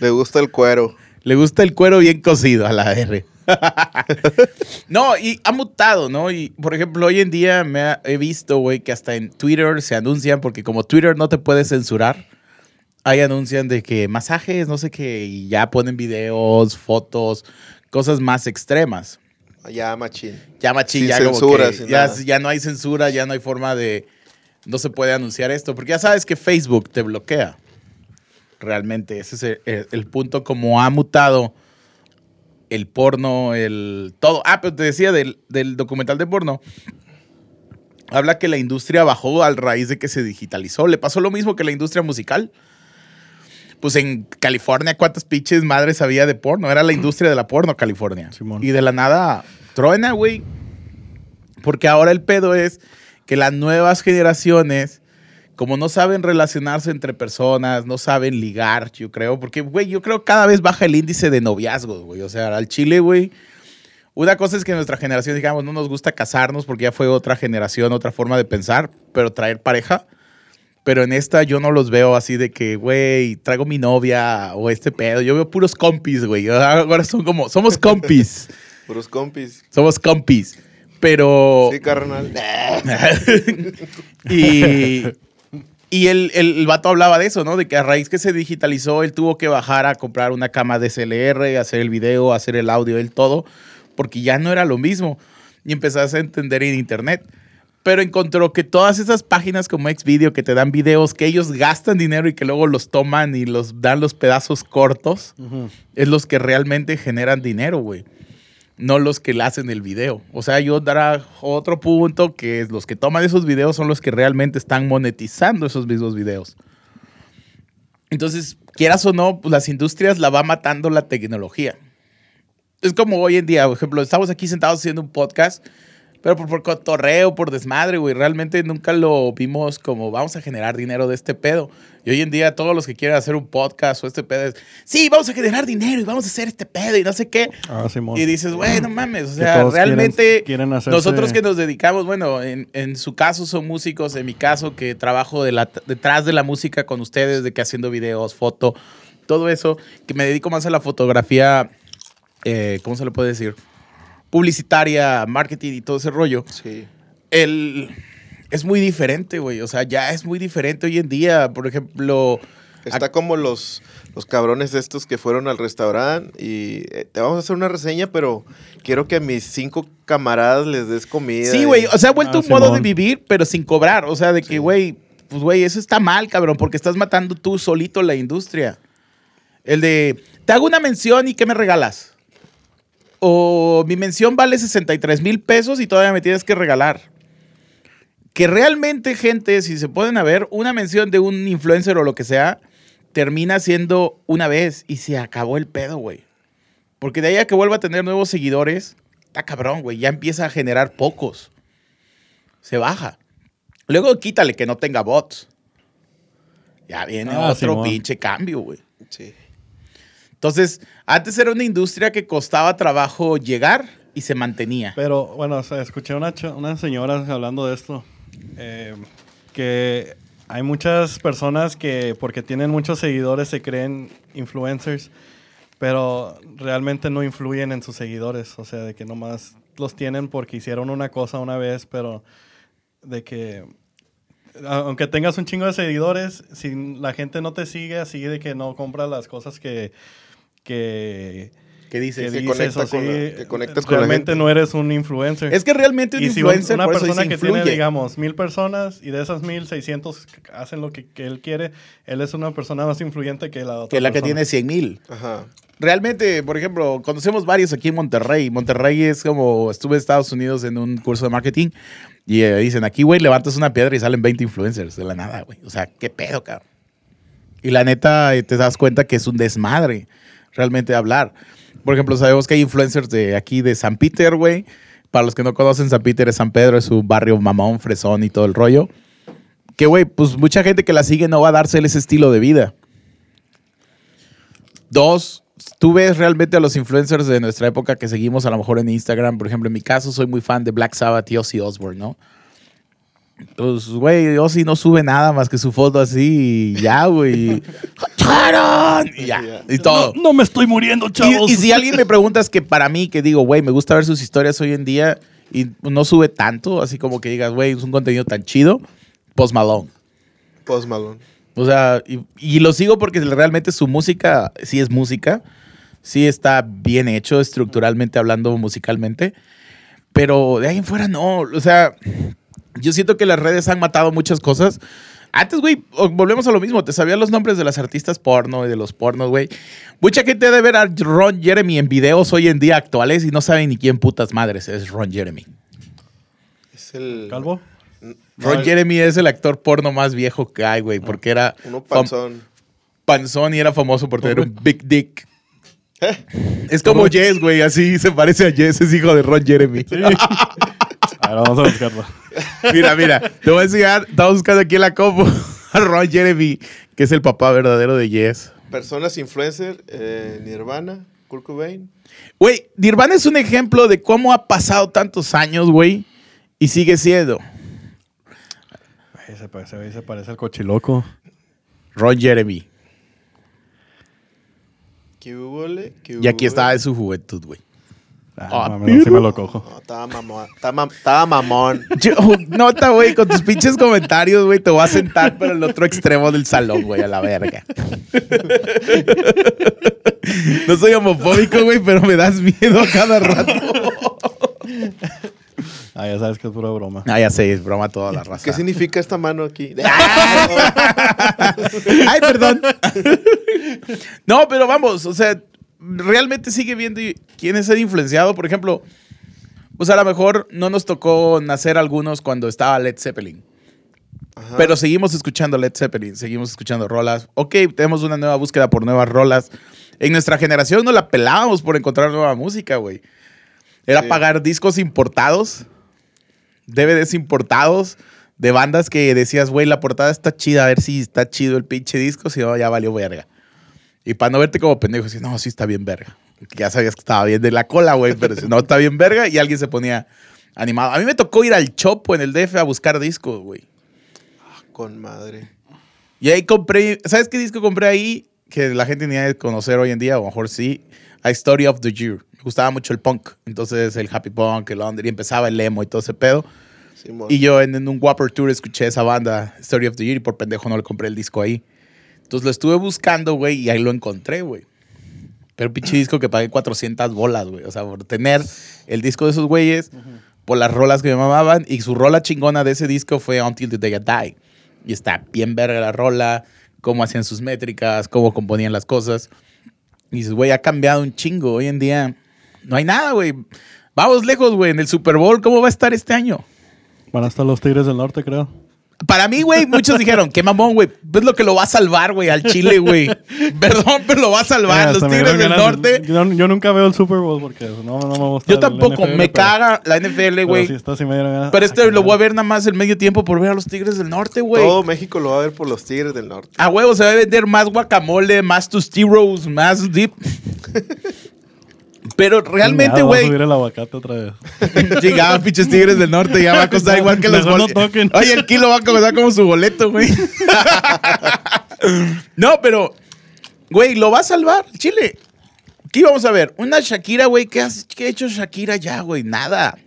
Le gusta el cuero. Le gusta el cuero bien cocido a la R. no, y ha mutado, ¿no? Y, por ejemplo, hoy en día me ha- he visto, güey, que hasta en Twitter se anuncian, porque como Twitter no te puede censurar, ahí anuncian de que masajes, no sé qué, y ya ponen videos, fotos, cosas más extremas. Ya, machín. Ya machín, Sin ya como censura, que sin ya, ya no hay censura, ya no hay forma de... No se puede anunciar esto, porque ya sabes que Facebook te bloquea. Realmente, ese es el, el- el punto como ha mutado el porno, el todo. Ah, pero te decía del, del documental de porno. Habla que la industria bajó al raíz de que se digitalizó. Le pasó lo mismo que la industria musical. Pues en California, ¿cuántas pinches madres había de porno? Era la industria de la porno, California. Simón. Y de la nada, truena, güey. Porque ahora el pedo es que las nuevas generaciones, como no saben relacionarse entre personas, no saben ligar, yo creo. Porque, güey, yo creo que cada vez baja el índice de noviazgos, güey. O sea, al Chile, güey. Una cosa es que nuestra generación, digamos, no nos gusta casarnos porque ya fue otra generación, otra forma de pensar, pero traer pareja. Pero en esta yo no los veo así de que, güey, traigo mi novia o este pedo. Yo veo puros compis, güey. Ahora son como, somos compis. Puros compis. somos compis. Pero... Sí, carnal. y y el, el, el vato hablaba de eso, ¿no? De que a raíz que se digitalizó, él tuvo que bajar a comprar una cama DSLR, hacer el video, hacer el audio, el todo, porque ya no era lo mismo. Y empezás a entender en internet. Pero encontró que todas esas páginas como Xvideo que te dan videos que ellos gastan dinero y que luego los toman y los dan los pedazos cortos, es los que realmente generan dinero, güey. No los que hacen el video. O sea, yo dará otro punto que es los que toman esos videos son los que realmente están monetizando esos mismos videos. Entonces, quieras o no, pues las industrias la va matando la tecnología. Es como hoy en día, por ejemplo, estamos aquí sentados haciendo un podcast, pero por, por cotorreo, por desmadre, güey. Realmente nunca lo vimos como vamos a generar dinero de este pedo. Y hoy en día todos los que quieren hacer un podcast o este pedo es, sí, vamos a generar dinero y vamos a hacer este pedo y no sé qué. Ah, Simón. Y dices, güey, no mames, o sea, quieren- realmente quieren hacerse- nosotros que nos dedicamos, bueno, en, en su caso son músicos, en mi caso que trabajo de la- detrás de la música con ustedes, de que haciendo videos, foto, todo eso, que me dedico más a la fotografía, eh, ¿cómo se le puede decir? Publicitaria, marketing y todo ese rollo. Sí. El, es muy diferente, güey, o sea, ya es muy diferente hoy en día, por ejemplo... Está como los, los cabrones estos que fueron al restaurante y eh, te vamos a hacer una reseña, pero quiero que a mis cinco camaradas les des comida. Sí, y- güey, o sea, ha vuelto Ah, un modo de vivir, pero sin cobrar. O sea, de que, güey, pues, güey, eso está mal, cabrón, porque estás matando tú solito la industria. El de, te hago una mención y ¿qué me regalas? O mi mención vale 63 mil pesos y todavía me tienes que regalar. Que realmente, gente, si se pueden a ver, una mención de un influencer o lo que sea, termina siendo una vez y se acabó el pedo, güey. Porque de ahí a que vuelva a tener nuevos seguidores, está cabrón, güey. Ya empieza a generar pocos. Se baja. Luego quítale que no tenga bots. Ya viene Ah, otro pinche cambio, güey. Sí. Entonces, antes era una industria que costaba trabajo llegar y se mantenía. Pero bueno, o sea, escuché una, una señora hablando de esto, eh, que hay muchas personas que porque tienen muchos seguidores se creen influencers, pero realmente no influyen en sus seguidores, o sea, de que nomás los tienen porque hicieron una cosa una vez, pero de que aunque tengas un chingo de seguidores, si la gente no te sigue, así de que no compra las cosas que... que ¿Qué dices? que dices conecta con la- que conectas con la realmente gente. no eres un influencer. Es que realmente un y si un- influencer una por persona que tiene, digamos, mil personas y de esas mil, seiscientos hacen lo que, que él quiere, él es una persona más influyente que la otra que la que tiene 100 mil. Ajá. Realmente, por ejemplo, conocemos varios aquí en Monterrey. Monterrey es como, estuve en Estados Unidos en un curso de marketing y eh, dicen, aquí, güey, levantas una piedra y salen 20 influencers de la nada, güey. O sea, qué pedo, cabrón. Y la neta, eh, te das cuenta que es un desmadre realmente hablar. Por ejemplo, sabemos que hay influencers de aquí de San Peter, güey. Para los que no conocen, San Peter es San Pedro, es un barrio mamón, fresón y todo el rollo. Que, güey, pues mucha gente que la sigue no va a darse ese estilo de vida. Dos, tú ves realmente a los influencers de nuestra época que seguimos a lo mejor en Instagram. Por ejemplo, en mi caso soy muy fan de Black Sabbath y Ozzy Osbourne, ¿no? Pues, güey, Ozzy no sube nada más que su foto así y ya, güey. y ya, y todo. No, no me estoy muriendo, chavos. Y, y si alguien me pregunta es que para mí, que digo, güey, me gusta ver sus historias hoy en día y no sube tanto, así como que digas, güey, es un contenido tan chido, Post Malone. Post Malone. O sea, y, y lo sigo porque realmente su música sí es música, sí está bien hecho estructuralmente hablando musicalmente, pero de ahí en fuera no, o sea, yo siento que las redes han matado muchas cosas. Antes, güey, volvemos a lo mismo. Te sabían los nombres de las artistas porno y de los pornos, güey. Mucha gente debe ver a Ron Jeremy en videos hoy en día actuales y no saben ni quién putas madres es Ron Jeremy. Es el. ¿Calvo? Ron Jeremy es el actor porno más viejo que hay, güey, porque era Uno panzón. panzón y era famoso por tener un big dick. Es como Jess, güey, así se parece a Jess, es hijo de Ron Jeremy. Ver, vamos a buscarlo. Mira, mira, te voy a enseñar, estamos buscando aquí en la compu a Ron Jeremy, que es el papá verdadero de Jess. Personas influencer, eh, Nirvana, Kurt Cobain. Güey, Nirvana es un ejemplo de cómo ha pasado tantos años, güey, y sigue siendo se parece, se parece al cochiloco. Ron Jeremy. ¿Qué hubo, le? ¿Qué Y aquí está de su juventud, güey. Ah, Ah, no mames, no, sí me lo cojo. No, estaba mamón. Estaba, mam- estaba mamón. Yo, nota, güey, con tus pinches comentarios, güey, te voy a sentar para el otro extremo del salón, güey, a la verga. No soy homofóbico, güey, pero me das miedo a cada rato. Ah, ya sabes que es pura broma. Ah, ya sé, es broma toda la raza. ¿Qué significa esta mano aquí? Ay, perdón. No, pero vamos, o sea, realmente sigue viendo quién es el influenciado. Por ejemplo, pues a lo mejor no nos tocó nacer algunos cuando estaba Led Zeppelin. Ajá. Pero seguimos escuchando Led Zeppelin, seguimos escuchando rolas. Ok, tenemos una nueva búsqueda por nuevas rolas. En nuestra generación no la pelábamos por encontrar nueva música, güey. Era Sí. pagar discos importados, DVDs importados, de bandas que decías, güey, la portada está chida, a ver si está chido el pinche disco, si no, ya valió verga. Y para no verte como pendejo, decías, no, sí está bien verga. Ya sabías que estaba bien de la cola, güey, pero si no está bien verga, y alguien se ponía animado. A mí me tocó ir al Chopo en el DF a buscar discos, güey. Con madre. Y ahí compré, ¿sabes qué disco compré ahí? Que la gente ni debe conocer hoy en día, o a lo mejor sí. A Story of the Year. Me gustaba mucho el punk. Entonces el happy punk, el under, y empezaba el emo y todo ese pedo. Y yo en, en un Whopper Tour escuché esa banda, Story of the Year, y por pendejo no le compré el disco ahí. Entonces lo estuve buscando, güey, y ahí lo encontré, güey. Pero pinche disco que pagué 400 bolas, güey. O sea, por tener el disco de esos güeyes, por las rolas que me mamaban. Y su rola chingona de ese disco fue Until the Day I Die. Y está bien verga la rola, cómo hacían sus métricas, cómo componían las cosas. Y dices, güey, ha cambiado un chingo. Hoy en día no hay nada, güey. Vamos lejos, güey. En el Super Bowl, ¿cómo va a estar este año? Van a estar los Tigres del Norte, creo. Para mí, güey, muchos dijeron, qué mamón, güey. Es lo que lo va a salvar, güey, al Chile, güey. Perdón, pero lo va a salvar. Los Tigres del Norte. Yo, yo nunca veo el Super Bowl porque no, no me gusta. Yo tampoco, NFL, me pero- caga la NFL, pero güey. me dieron ganas. Pero Ah, este lo voy a ver nada más el medio tiempo por ver a los Tigres del Norte, güey. Todo México lo va a ver por los Tigres del Norte. A huevo, se va a vender más guacamole, más tostitos, más dip. Pero realmente, Chingado, voy a güey. subir el aguacate otra vez. Llegaba pinches Tigres del Norte, ya va a costar igual que los no boletos. toquen. Oye, el kilo va a costar como su boleto, güey. no, pero, güey, lo va a salvar, Chile. ¿Qué íbamos a ver? Una Shakira, güey. ¿Qué, qué ha hecho Shakira ya, güey? Nada.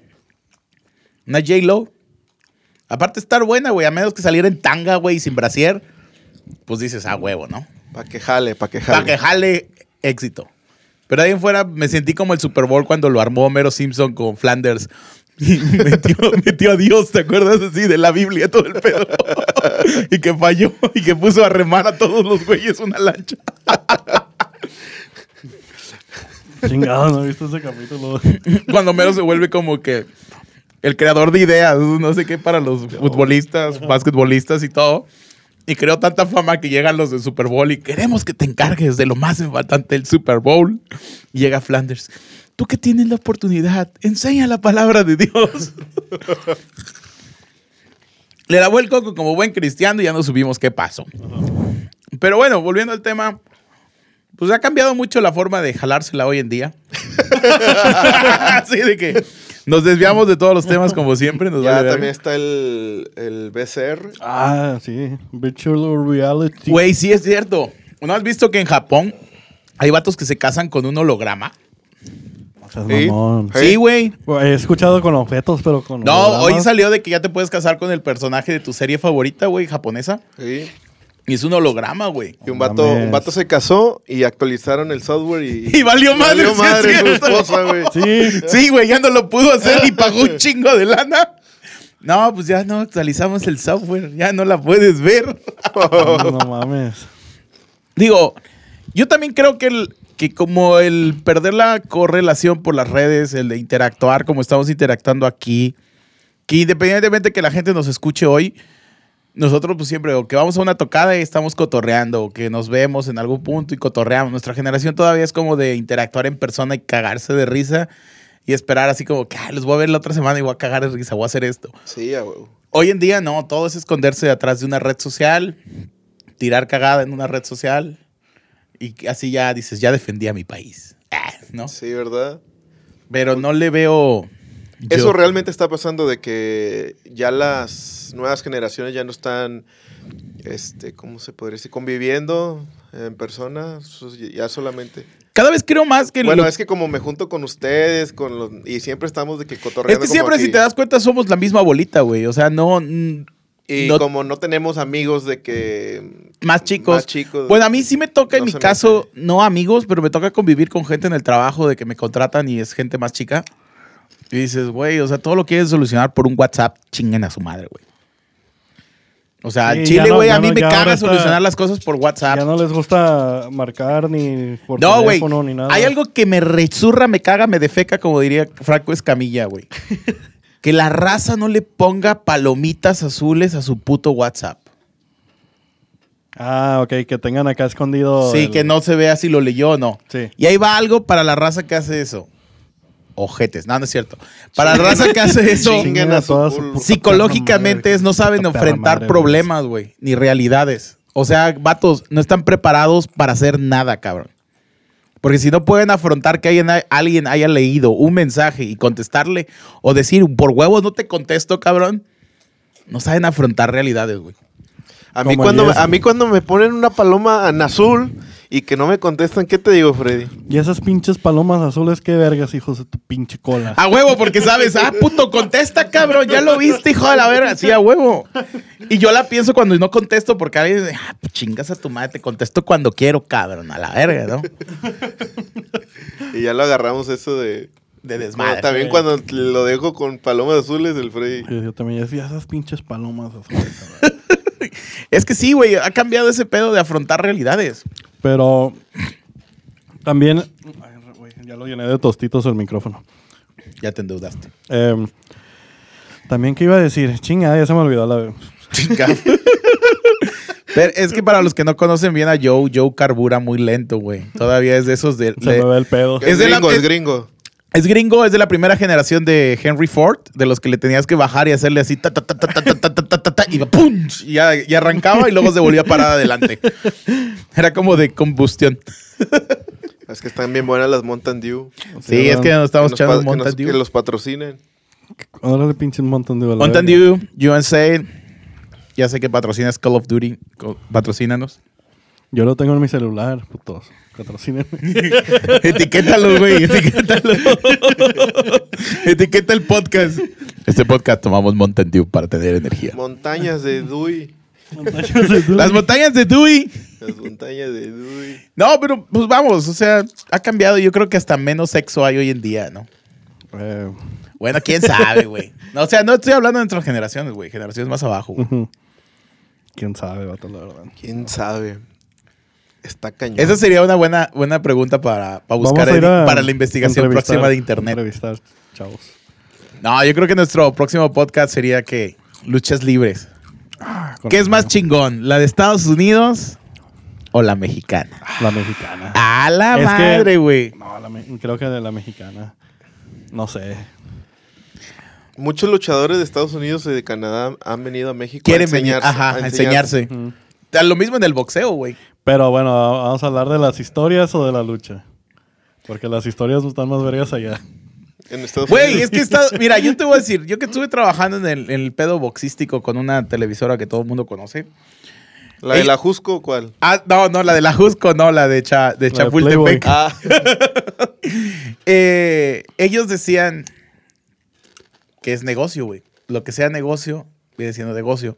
Una J-Lo. Aparte de estar buena, güey, a menos que saliera en tanga, güey, sin brasier, pues dices, ah, huevo, ¿no? Para que jale, para que jale. Para que jale éxito. Pero ahí en fuera me sentí como el Super Bowl cuando lo armó Homero Simpson con Flanders. Y metió, metió a Dios, ¿te acuerdas así? De la Biblia, todo el pedo. y que falló y que puso a remar a todos los güeyes una lancha. Chingado, no he visto ese capítulo. Cuando Homero se vuelve como que el creador de ideas, no sé qué, para los futbolistas, basquetbolistas y todo. Y creó tanta fama que llegan los del Super Bowl y queremos que te encargues de lo más importante del Super Bowl. Llega Flanders. tú que tienes la oportunidad, enseña la palabra de Dios. Le lavó el coco como buen cristiano y ya no supimos qué pasó. Pero bueno, volviendo al tema, pues ha cambiado mucho la forma de jalársela hoy en día. Así de que nos desviamos de todos los temas como siempre. Nos Ya vale también está el, el BCR. Ah, sí. Virtual reality. Güey, sí es cierto. ¿No has visto que en Japón hay vatos que se casan con un holograma? O sea, Sí. mamón. Sí. Güey. He escuchado con objetos, pero con. No, hologramas. hoy salió de que ya te puedes casar con el personaje de tu serie favorita, güey, japonesa. Sí. Y es un holograma, güey. Y un vato, mames. un vato se casó y actualizaron el software y. Y valió madre, Valió sí madre su cierto. esposa, güey. Sí. Sí, güey, ya no lo pudo hacer y pagó un chingo de lana. No, pues ya no actualizamos el software, ya no la puedes ver. no, no mames. Digo, yo también creo que, el, que como el perder la correlación por las redes, el de interactuar como estamos interactuando aquí, que independientemente que la gente nos escuche hoy, nosotros pues siempre, o que vamos a una tocada y estamos cotorreando, o que nos vemos en algún punto y cotorreamos. Nuestra generación todavía es como de interactuar en persona y cagarse de risa y esperar así como que "Ay, los voy a ver la otra semana y voy a cagar de risa, voy a hacer esto. Sí, huevo. Hoy en día no, todo es esconderse atrás de una red social, tirar cagada en una red social y así ya dices, ya defendí a mi país, Ah, ¿no? Sí, ¿verdad? Pero no le veo... yo- Eso realmente está pasando de que ya las nuevas generaciones ya no están, este, ¿cómo se podría decir? Conviviendo en persona, so- ya solamente. Cada vez creo más que... Bueno, lo- es que como me junto con ustedes, con los, y siempre estamos de que es cotorreando. que como siempre si te das cuenta somos la misma bolita, güey. O sea, no... mm, Y no- como no tenemos amigos de que... más chicos. Más chicos. Bueno, a mí sí me toca en mi me caso, no amigos, pero me toca convivir con gente en el trabajo de que me contratan y es gente más chica. Y dices, güey, o sea, todo lo quieres solucionar por un WhatsApp, chinguen a su madre, güey. O sea, Sí, Chile, güey, a mí no- me caga está- solucionar las cosas por WhatsApp. Ya no les gusta marcar ni por No, teléfono ni nada. Hay algo que me resurra, me caga, me defeca, como diría Franco Escamilla, güey. que la raza no le ponga palomitas azules a su puto WhatsApp. Ah, ok, que tengan acá escondido. Sí, el- que no se vea si lo leyó o no. Sí. Y ahí va algo para la raza que hace eso. Ojetes, no, no es cierto. Para la raza que hace eso, a su puta psicológicamente es, no saben Puta enfrentar madre, problemas, güey, ni realidades. O sea, vatos, no están preparados para hacer nada, cabrón. Porque si no pueden afrontar que alguien, alguien haya leído un mensaje y contestarle o decir, por huevos no te contesto, cabrón, no saben afrontar realidades, güey. A mí, cuando, a mí cuando me ponen una paloma en azul y que no me contestan, ¿qué te digo, Freddy? Y esas pinches palomas azules, qué vergas, hijos de tu pinche cola. A huevo, porque sabes, ah, puto, contesta, cabrón, ya lo viste, hijo de la verga. Sí, a huevo. Y yo la pienso cuando no contesto, porque alguien dice, ah, pues chingas a tu madre, te contesto cuando quiero, cabrón, a la verga, ¿no? Y ya lo agarramos eso de... De desmadre. también cuando lo dejo con palomas azules, el Freddy. Yo, yo también decía, esas pinches palomas azules. cabrón". Es que sí, güey, ha cambiado ese pedo de afrontar realidades. Pero también. Ay, güey, ya lo llené de tostitos el micrófono. Ya te endeudaste. Em, también, ¿qué iba a decir? Chinga, ya se me olvidó la. Chinga. Pero es que para los que no conocen bien a Joe, Joe carbura muy lento, güey. Todavía es de esos de... Se le- me ve el pedo. Es Es, de la- gringo, es gringo. Es gringo, es de la primera generación de Henry Ford, de los que le tenías que bajar y hacerle así, ta, ta, ta, ta, ta, ta, ta, ta, ta, y va, ¡pum! Y, ya, y arrancaba y luego se volvía a parar adelante. Era como de combustión. Es que están bien buenas las Mountain Dew. Sí, es que nos estamos Que nos echando Mountain nos- que Dew. los patrocinen. Órale, pinche Mountain Dew. a la Mountain verga. Dew, USA. Ya sé que patrocinas Call of Duty. Patrocínanos. Yo lo tengo en mi celular, putos. Patrocínenme. Etiquétalo, güey. Etiquétalo. Etiqueta el podcast. Este podcast tomamos Mountain Dew para tener energía. Montañas de Dewey. Las montañas de Dewey. Las montañas de Dewey. No, pero pues vamos, o sea, ha cambiado. Yo creo que hasta menos sexo hay hoy en día, ¿no? Eh, Bueno, quién sabe, güey. No, o sea, no estoy hablando de nuestras generaciones, güey. Generaciones más abajo. güey. Quién sabe, vato, la verdad. ¿Quién sabe? Está cañón. Esa sería una buena, buena pregunta para, para buscar para la investigación próxima de internet. Entrevistar, chavos. No, yo creo que nuestro próximo podcast sería que luchas libres. Con- ¿Qué es más chingón? ¿La de Estados Unidos o la mexicana? La mexicana. A la Es madre, güey. No, la creo que de la mexicana. No sé. Muchos luchadores de Estados Unidos y de Canadá han venido a México Quieren a venir, enseñarse. ajá, a enseñarse. Lo mismo en el boxeo, güey. Pero bueno, vamos a hablar de las historias o de la lucha. Porque las historias están más vergas allá. En Estados Güey, es que está. Mira, yo te voy a decir, yo que estuve trabajando en el, en el pedo boxístico con una televisora que todo el mundo conoce. ¿La de Ey. la Jusco cuál? Ah, no, no, la de la Jusco, no, la de, Cha, de Chapultepec. Ah, Eh, ellos decían que es negocio, güey. Lo que sea negocio, viene siendo negocio.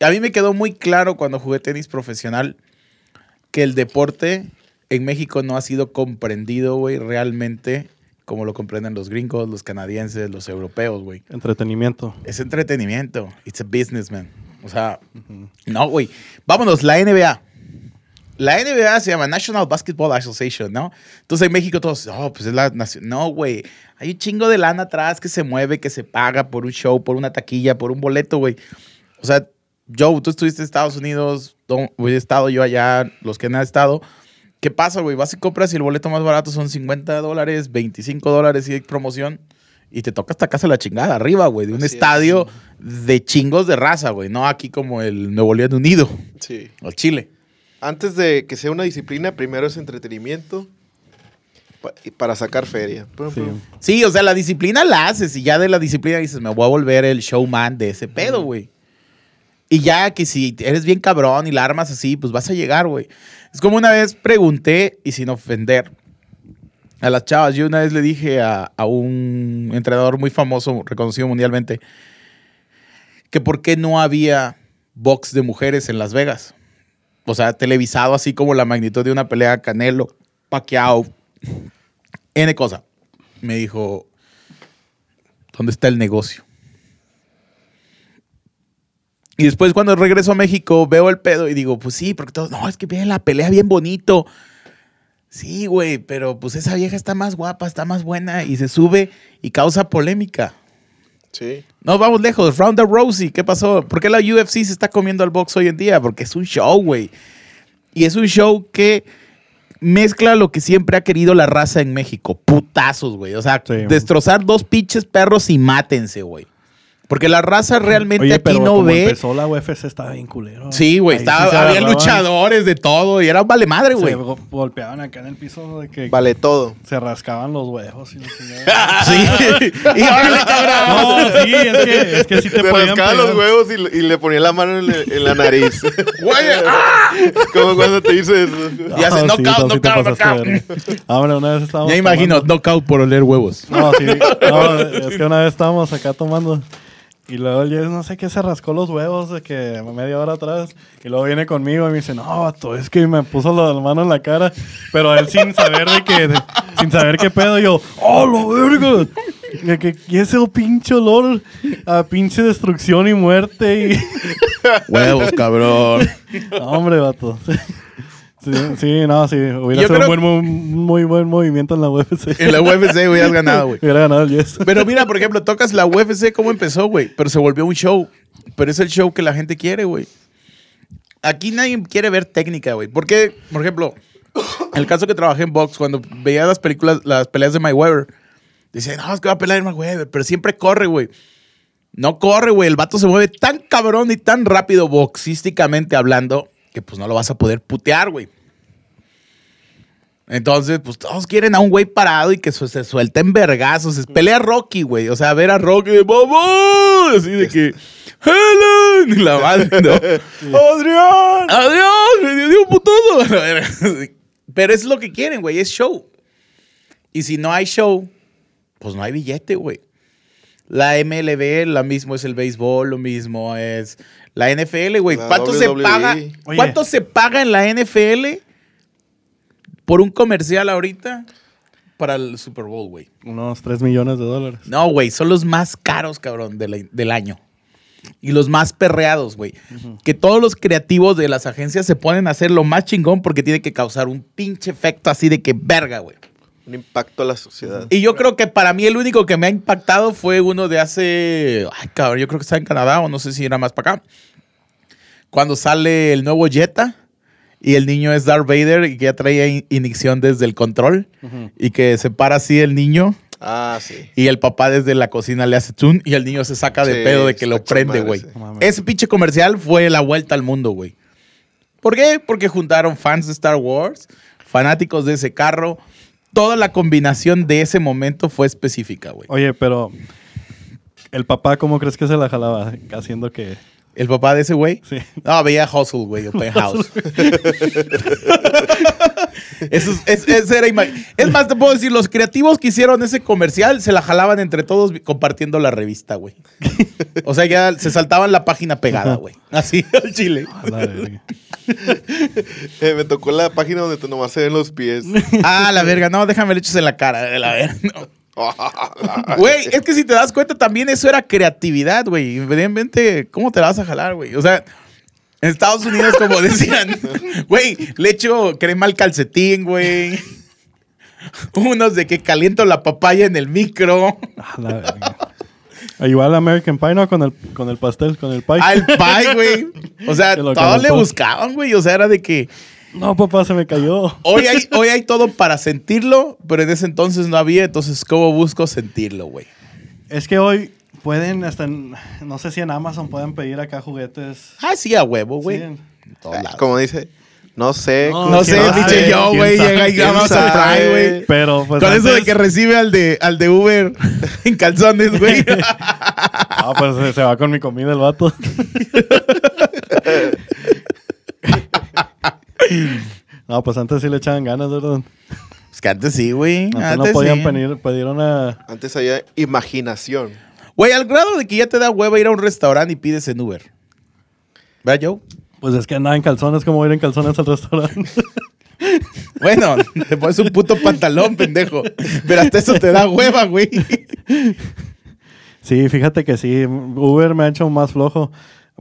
A mí me quedó muy claro cuando jugué tenis profesional que el deporte en México no ha sido comprendido, güey, realmente como lo comprenden los gringos, los canadienses, los europeos, güey. Entretenimiento. Es entretenimiento. It's a business, man. O sea, no, güey. Vámonos, la NBA. La NBA se llama National Basketball Association, ¿no? Entonces en México todos, oh, pues es la nación. No, güey. Hay un chingo de lana atrás que se mueve, que se paga por un show, por una taquilla, por un boleto, güey. O sea, Joe, tú estuviste en Estados Unidos, he estado yo allá, los que no han estado. ¿Qué pasa, güey? Vas y compras y el boleto más barato son 50 dólares, 25 dólares y hay promoción. Y te toca hasta casa la chingada, arriba, güey, de un Así es. estadio de chingos de raza, güey. No aquí como el Nuevo León Unido sí. o Chile. Antes de que sea una disciplina, primero es entretenimiento pa- y para sacar feria. Sí, o sea, la disciplina la haces y ya de la disciplina dices, me voy a volver el showman de ese pedo, güey. Y ya que si eres bien cabrón y la armas así, pues vas a llegar, güey. Es como una vez pregunté, y sin ofender, a las chavas, yo una vez le dije a, a un entrenador muy famoso, reconocido mundialmente, que por qué no había box de mujeres en Las Vegas. O sea, televisado así como la magnitud de una pelea Canelo, Pacquiao, N cosa. Me dijo, ¿dónde está el negocio? Y después cuando regreso a México veo el pedo y digo, pues sí, porque todos, no, es que viene la pelea bien bonito. Sí, güey, pero pues esa vieja está más guapa, está más buena y se sube y causa polémica. sí. No, vamos lejos. Ronda Rousey, ¿qué pasó? ¿Por qué la UFC se está comiendo al box hoy en día? Porque es un show, güey. Y es un show que mezcla lo que siempre ha querido la raza en México. Putazos, güey. O sea, Sí. destrozar dos pinches perros y mátense, güey. Porque la raza realmente Oye, aquí pero no como ve. empezó la UFC estaba bien culero. Sí, güey. Sí había luchadores de todo y era un vale madre, güey. Se go- golpeaban acá en el piso de que Vale todo. se rascaban los huevos. Y la chingada. Sí. y órale, cabrón. no, sí, es que, es que sí te Se podían rascaba pegar. los huevos y, le- y le ponía la mano en, la- en la nariz. Güey, ¡ah! Como cuando te dices eso. Y hace knockout, no, te knockout, pasaste de knockout. verga. Ah, hombre, una vez estábamos Ya imagino, tomando- knockout por oler huevos. No, sí. No, es que una vez estábamos acá tomando. Y luego el Jess no sé qué se rascó los huevos de que media hora atrás. Y luego viene conmigo y me dice, no, vato, es que me puso la mano en la cara. Pero él sin saber de que, de- sin saber qué pedo, yo, ¡oh, lo verga! De que y ese pinche olor a pinche destrucción y muerte. Y... Huevos, cabrón. No, hombre, vato. Sí, sí, no, sí. Hubiera Yo sido creo- un buen, muy buen movimiento en la UFC. En la UFC hubieras ganado, güey. Hubiera ganado el Jess. Pero mira, por ejemplo, tocas la UFC, ¿cómo empezó, güey? Pero se volvió un show. Pero es el show que la gente quiere, güey. Aquí nadie quiere ver técnica, güey. Porque, por ejemplo, el caso que trabajé en box, cuando veía las películas, las peleas de Mayweather, decía, no, es que va a pelear Mayweather, pero siempre corre, güey. No corre, güey. El vato se mueve tan cabrón y tan rápido, boxísticamente hablando, que pues no lo vas a poder putear, güey. Entonces, pues todos quieren a un güey parado y que su- se suelte en vergazos. Es pelea Rocky, güey. O sea, ver a Rocky de ¡Vamos! Así de que. ¡Helen! Y la madre, ¿no? ¡Adrián! ¡Adrián! ¡Me dio un putazo! A. Pero es lo que quieren, güey. Es show. Y si no hay show, pues no hay billete, güey. La MLB, lo mismo es el béisbol, lo mismo es la NFL, güey. ¿Cuánto se paga? Oye. ¿Cuánto se paga en la NFL por un comercial ahorita para el Super Bowl, güey? Unos 3 millones de dólares. No, güey, son los más caros, cabrón, de la- del año. Y los más perreados, güey. Que todos los creativos de las agencias se ponen a hacer lo más chingón porque tiene que causar un pinche efecto así de que verga, güey. Un impacto a la sociedad. Y yo creo que para mí el único que me ha impactado fue uno de hace. Ay, cabrón, yo creo que está en Canadá o no sé si era más para acá. Cuando sale el nuevo Jetta y el niño es Darth Vader y que ya traía in- inyección desde el control y que se para así el niño Ah, sí. y el papá desde la cocina le hace tun y el niño se saca de Sí, pedo de que lo prende, güey. sí. Ese pinche comercial fue la vuelta al mundo, güey. ¿Por qué? Porque juntaron fans de Star Wars, fanáticos de ese carro. Toda la combinación de ese momento fue específica, güey. Oye, pero el papá, ¿cómo crees que se la jalaba? Haciendo que... El papá de ese güey. Sí. No, veía Hustle, güey, o Penthouse. Eso es, es- era es más, te puedo decir, los creativos que hicieron ese comercial se la jalaban entre todos compartiendo la revista, güey. O sea, ya se saltaban la página pegada, güey. Así, al chile. A la verga. Eh, me tocó la página donde te nomás se ven los pies. Ah, la verga, no, déjame le echas en la cara, la verga. no. Güey, es que si te das cuenta también eso era creatividad, güey. Independientemente, ¿cómo te la vas a jalar, güey? O sea, en Estados Unidos, como decían, güey, le echo crema al calcetín, güey. Unos de que caliento la papaya en el micro. A la verga. Igual American Pie, ¿no? Con el, con el pastel, con el pie. Al pie, güey. O sea, todos le buscaban, güey. O sea, era de que No, papá, se me cayó. hoy hay, hoy hay todo para sentirlo, pero en ese entonces no había. Entonces, ¿cómo busco sentirlo, güey? Es que hoy pueden, hasta en- no sé si en Amazon pueden pedir acá juguetes. Ah, sí, a huevo, güey. Sí. En todos lados. Como dice, no sé. No, No ¿quién sé, sabe? pinche yo, ¿Quién güey. sabe? Llega y ¿Quién Amazon sabe? Prime, güey. Pero pues Con eso de antes- que recibe al de, al de Uber en calzones, güey. Ah, pues se, se va con mi comida el vato. no, pues antes sí le echaban ganas, ¿verdad? Es que antes sí, güey. Antes, Antes no podían sí. pedir, pedir una... Antes había imaginación. Güey, al grado de que ya te da hueva ir a un restaurante y pides en Uber. ¿Verdad, Joe? Pues es que andaba en calzones, como ir en calzones al restaurante. Bueno, te pones un puto pantalón, pendejo. Pero hasta eso te da hueva, güey. sí, fíjate que sí, Uber me ha hecho más flojo.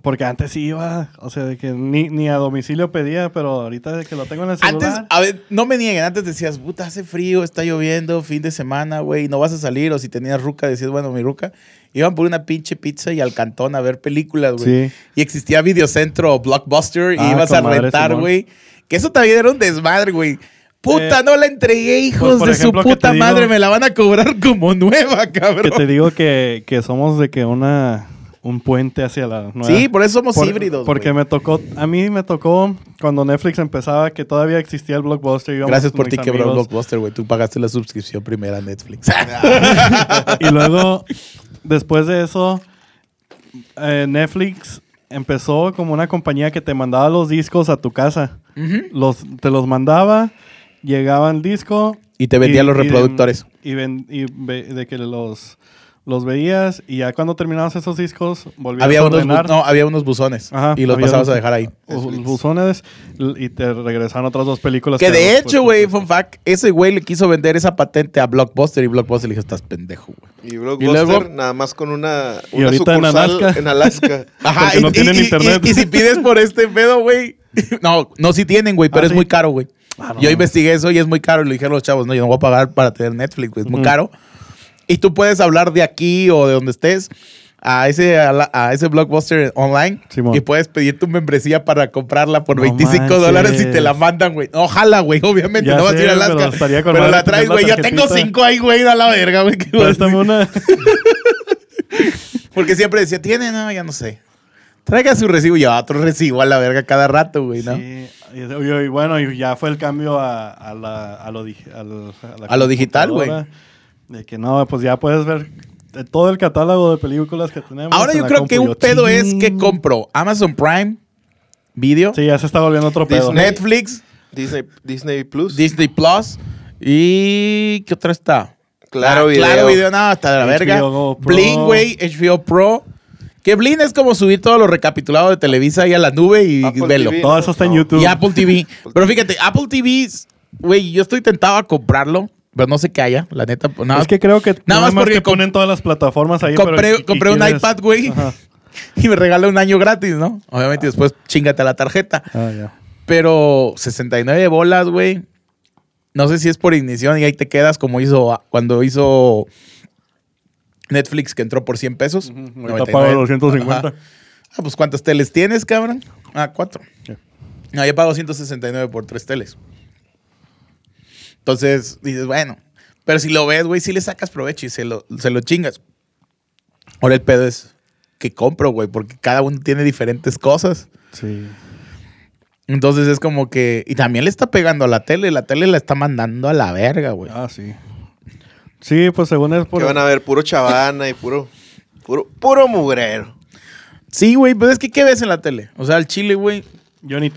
Porque antes sí iba, o sea, de que ni, ni a domicilio pedía, pero ahorita de que lo tengo en el celular. Antes, a ver, no me nieguen, antes decías, puta, hace frío, está lloviendo, fin de semana, güey, no vas a salir. O si tenías ruca, decías, bueno, mi ruca. Iban por una pinche pizza y al cantón a ver películas, güey. Sí. Y existía Videocentro o Blockbuster y Ah, ibas a rentar, güey. Que eso también era un desmadre, güey. Puta, Eh, no la entregué, hijos por de ejemplo, su puta digo- madre. Me la van a cobrar como nueva, cabrón. que te digo que, que somos de que una un puente hacia la nueva. Sí, por eso somos Por- híbridos. Porque me tocó, a mí me tocó cuando Netflix empezaba que todavía existía el blockbuster. Gracias por ti, quebró amigos. Blockbuster, güey. Tú pagaste la suscripción primera a Netflix. Y luego, después de eso, eh, Netflix empezó como una compañía que te mandaba los discos a tu casa. los, te los mandaba, llegaba el disco. Y te vendía los reproductores. Y, ven- y ve- de que los, los veías y ya cuando terminabas esos discos volvías había, a unos, ordenar. no, había unos buzones. Ajá, y los pasabas a unos- dejar ahí. bu- buzones y te regresaban otras dos películas. Que de hecho, güey, fun fact, ese güey le quiso vender esa patente a Blockbuster y Blockbuster le dijo, estás pendejo, güey. Y Blockbuster luego- nada más con una, Y ahorita en sucursal Alaska. en Alaska. Porque no tienen internet. Y, si pides por este pedo, güey. No, no, sí tienen, güey, pero Ah, es ¿sí? muy caro, güey. Ah, no. Yo investigué eso y es muy caro. Y le dijeron los chavos, no, yo no voy a pagar para tener Netflix, güey, es muy caro. Y tú puedes hablar de aquí o de donde estés a ese, a, la- a ese Blockbuster online Simón. y puedes pedir tu membresía para comprarla por No 25 manches. dólares y te la mandan, güey. Ojalá, güey, obviamente Ya no vas a ir a Alaska. pero la traes, güey. Yo tengo cinco ahí, güey, a la verga, güey. ¿qué vas a Préstame una. porque siempre decía, ¿tiene? No, ya no sé. Traiga su recibo y ya otro recibo a la verga cada rato, güey, ¿no? Sí, y, bueno, y ya fue el cambio a, a, la, a, lo, la A lo digital, güey. De que no, pues ya puedes ver de todo el catálogo de películas que tenemos. Ahora yo creo compu. que un Yo, pedo es que compro Amazon Prime Video, Sí, ya se está volviendo otro pedo. Netflix, Disney, Disney Plus. Disney Plus y ¿qué otra está? Claro Ah, Video. Claro Video, no, está de la HBO verga. Go Pro. Bling, güey, HBO Pro. Que Bling es como subir todo lo recapitulado de Televisa ahí a la nube y Apple velo. TV. Todo eso está en No. YouTube. Y Apple TV. Pero fíjate, Apple TV, güey, yo estoy tentado a comprarlo, pero no sé qué haya, la neta. pues, Nada es que creo que Nada nada más más porque te ponen todas las plataformas ahí. compré pero- y compré un quieres- iPad, güey, Ajá. y me regaló un año gratis, ¿no? Obviamente, y después chingate la tarjeta. Ah, ya. Pero 69 bolas, güey. No sé si es por ignición y ahí te quedas como hizo cuando hizo Netflix que entró por 100 pesos. Ahorita pago 250. Ajá. Ah, pues ¿cuántas teles tienes, cabrón? Ah, cuatro. Sí. No, yo pago 169 por tres teles. Entonces, dices, bueno. Pero si lo ves, güey, sí le sacas provecho y se lo, se lo chingas. Ahora el pedo es que compro, güey, porque cada uno tiene diferentes cosas. Sí. Entonces es como que. Y también le está pegando a la tele. La tele la está mandando a la verga, güey. Ah, sí. Sí, pues según es por... Que van a ver puro chavana y puro, puro, puro mugrero. Sí, güey, pero es que ¿qué ves en la tele? O sea, el chile, güey. Yo ni...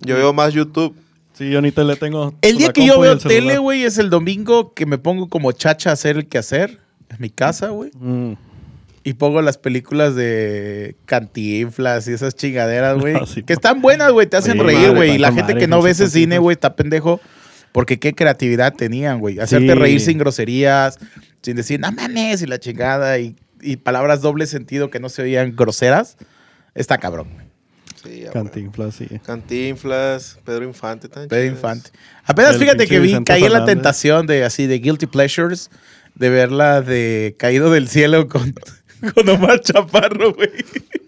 Yo veo más YouTube. Sí, yo ni tele tengo. El día que yo veo tele, güey, es el domingo que me pongo como chacha a hacer el quehacer en mi casa, güey. Mm. Y pongo las películas de cantinflas y esas chingaderas, güey. Sí, que están buenas, güey. Te hacen reír, güey. Y la gente madre, que no ve ese cine, güey, está pendejo. Porque qué creatividad tenían, güey. Hacerte Sí. reír sin groserías, sin decir, no mames, y la chingada. Y, y palabras doble sentido que no se oían groseras. Está cabrón, güey. Sí, Cantinflas, sí. Cantinflas, Pedro Infante. tan Pedro. Infante. Apenas El fíjate que vi, Vicente caí en la Fernández. tentación de así, de Guilty Pleasures, de verla de Caído del Cielo con, con Omar Chaparro, güey.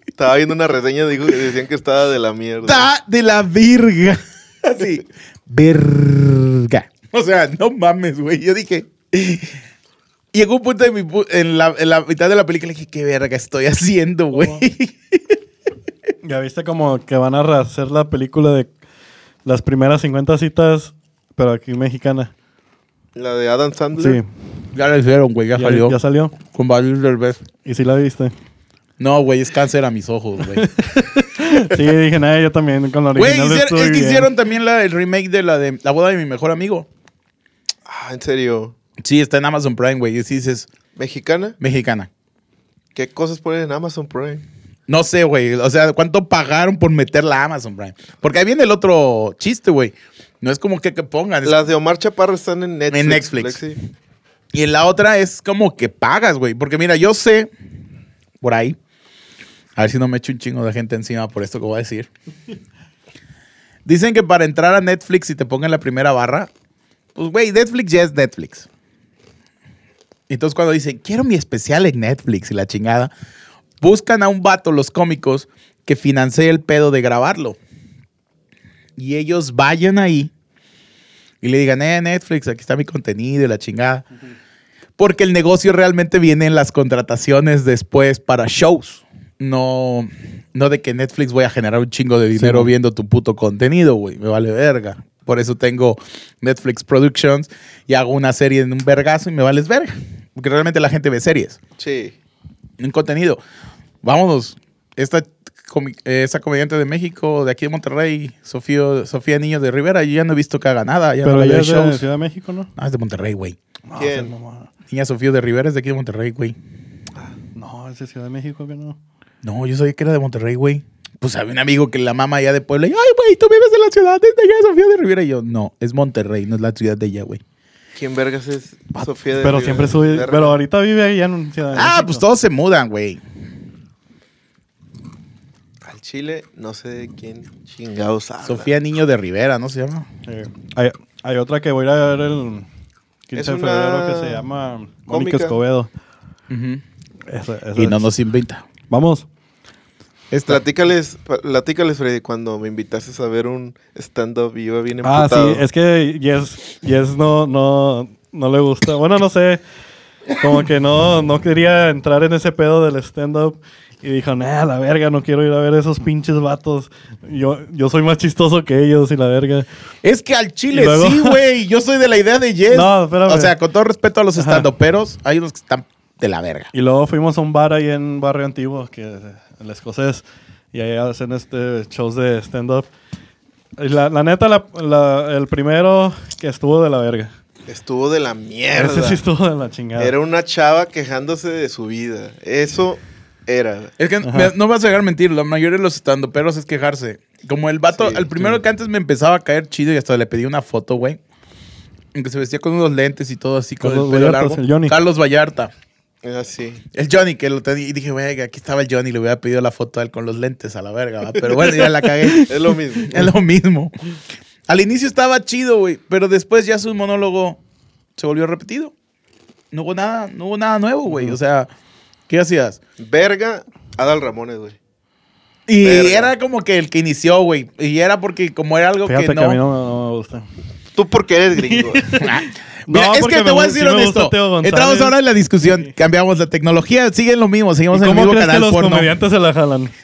Estaba viendo una reseña, dijo que decían que estaba de la mierda. Está de la virga. Así. Verga. O sea, no mames, güey. Yo dije. Llegó un punto de mi en, la, en la mitad de la película y dije, ¿qué verga estoy haciendo, güey? Ya viste como que van a rehacer la película de las primeras 50 citas, pero aquí mexicana. La de Adam Sandler. Sí, Ya la hicieron, güey. Ya, ya, salió. ya salió. Con varios del vez. Y sí la viste. No, güey, es cáncer a mis ojos, güey. Sí, dije, nada, yo también con la Güey, original hicieron- estuve es que bien. hicieron también la, el remake de la de La boda de mi mejor amigo. Ah, en serio. Sí, está en Amazon Prime, güey. Y sí dices, ¿Mexicana? mexicana. ¿Qué cosas ponen en Amazon Prime? No sé, güey. O sea, ¿cuánto pagaron por meterla a Amazon Prime? Porque ahí viene el otro chiste, güey. No es como que, que pongan. es- Las de Omar Chaparro están en Netflix. En Netflix. Y en la otra es como que pagas, güey. Porque mira, yo sé, por ahí, a ver si no me echo un chingo de gente encima por esto que voy a decir. Dicen que para entrar a Netflix y te pongan la primera barra, pues, güey, Netflix ya es Netflix. Entonces, cuando dicen, quiero mi especial en Netflix y la chingada, buscan a un vato, los cómicos, que financie el pedo de grabarlo. Y ellos vayan ahí y le digan, eh, Netflix, aquí está mi contenido y la chingada. Porque el negocio realmente viene en las contrataciones después para shows. No, no de que Netflix voy a generar un chingo de dinero Sí. viendo tu puto contenido, güey. Me vale verga. Por eso tengo Netflix Productions y hago una serie en un vergazo y me vales verga. Porque realmente la gente ve series, Sí. Un contenido. Vámonos. Esta, esta comediante de México, de aquí de Monterrey, Sofía, Sofía Niño de Rivera, yo ya no he visto que haga nada. Ya Pero no ella es de. Ciudad de México, ¿no? Ah, es de Monterrey, güey. Mamá. Niña Sofía de Rivera es de aquí de Monterrey, güey. No, es de Ciudad de México que no. No, yo sabía que era de Monterrey, güey. Pues había un amigo que la mama allá de Puebla. Y, ay, güey, tú vives en la ciudad de Niña Sofía de Rivera. Y yo, no, es Monterrey, no es la ciudad de ella, güey. ¿Quién vergas es Sofía de Pero Rivera? siempre sube. Verga. Pero ahorita vive ahí en Ciudad de Ah, México. pues todos se mudan, güey. Al Chile, no sé de quién chingados habla. Sofía Niño de Rivera, ¿no se llama? Sí. Hay, hay otra que voy a ir a ver el 15 Es de una febrero que se llama Mónica cómica. Escobedo. Esa- esa Y no es- nos inventa. Vamos. Esta. Platícales, platícales, Freddy, cuando me invitaste a ver un stand-up y yo bien Ah, emputado. sí, es que Yes, yes no, no, no le gusta. Bueno, no sé. Como que no, no quería entrar en ese pedo del stand-up. Y dijo, nah, la verga, no quiero ir a ver esos pinches vatos. Yo, yo soy más chistoso que ellos y la verga. Es que al chile luego- sí, güey. Yo soy de la idea de Yes. No, espérame. O sea, con todo respeto a los Ajá. estandoperos, hay unos que están de la verga. Y luego fuimos a un bar ahí en Barrio Antiguo, que el escocés, y ahí hacen este shows de stand-up. La, la neta, la- la- el primero que estuvo de la verga. Estuvo de la mierda. Ese sí estuvo de la chingada. Era una chava quejándose de su vida. Eso era. Es que Ajá. no vas a dejar mentir, la mayoría de los estandoperos es quejarse. Como el vato, Sí, el primero sí. que antes me empezaba a caer chido y hasta le pedí una foto, güey. En que se vestía con unos lentes y todo así, con Carlos el pelo Vallarta, largo. el Johnny. Carlos Vallarta. Era así. El Johnny, que lo tenía. Y dije, güey, aquí estaba el Johnny, le hubiera pedido la foto a él con los lentes a la verga, ¿va? Pero bueno, ya la cagué. Es lo mismo. es lo mismo. Al inicio estaba chido, güey, pero después ya su monólogo se volvió repetido. No hubo nada, no hubo nada nuevo, güey. O sea, ¿qué hacías? Verga, Adal Ramones, güey. Y Verga. era como que el que inició, güey. Y era porque como era algo Fíjate que que, a mí no... no, no me gusta. Tú porque eres gringo. Mira, No, es que te voy a decir sí honesto. Entramos ahora en la discusión. Cambiamos la tecnología. Siguen lo mismo. Seguimos ¿Y en el mismo crees que canal los porno. comediantes se la jalan?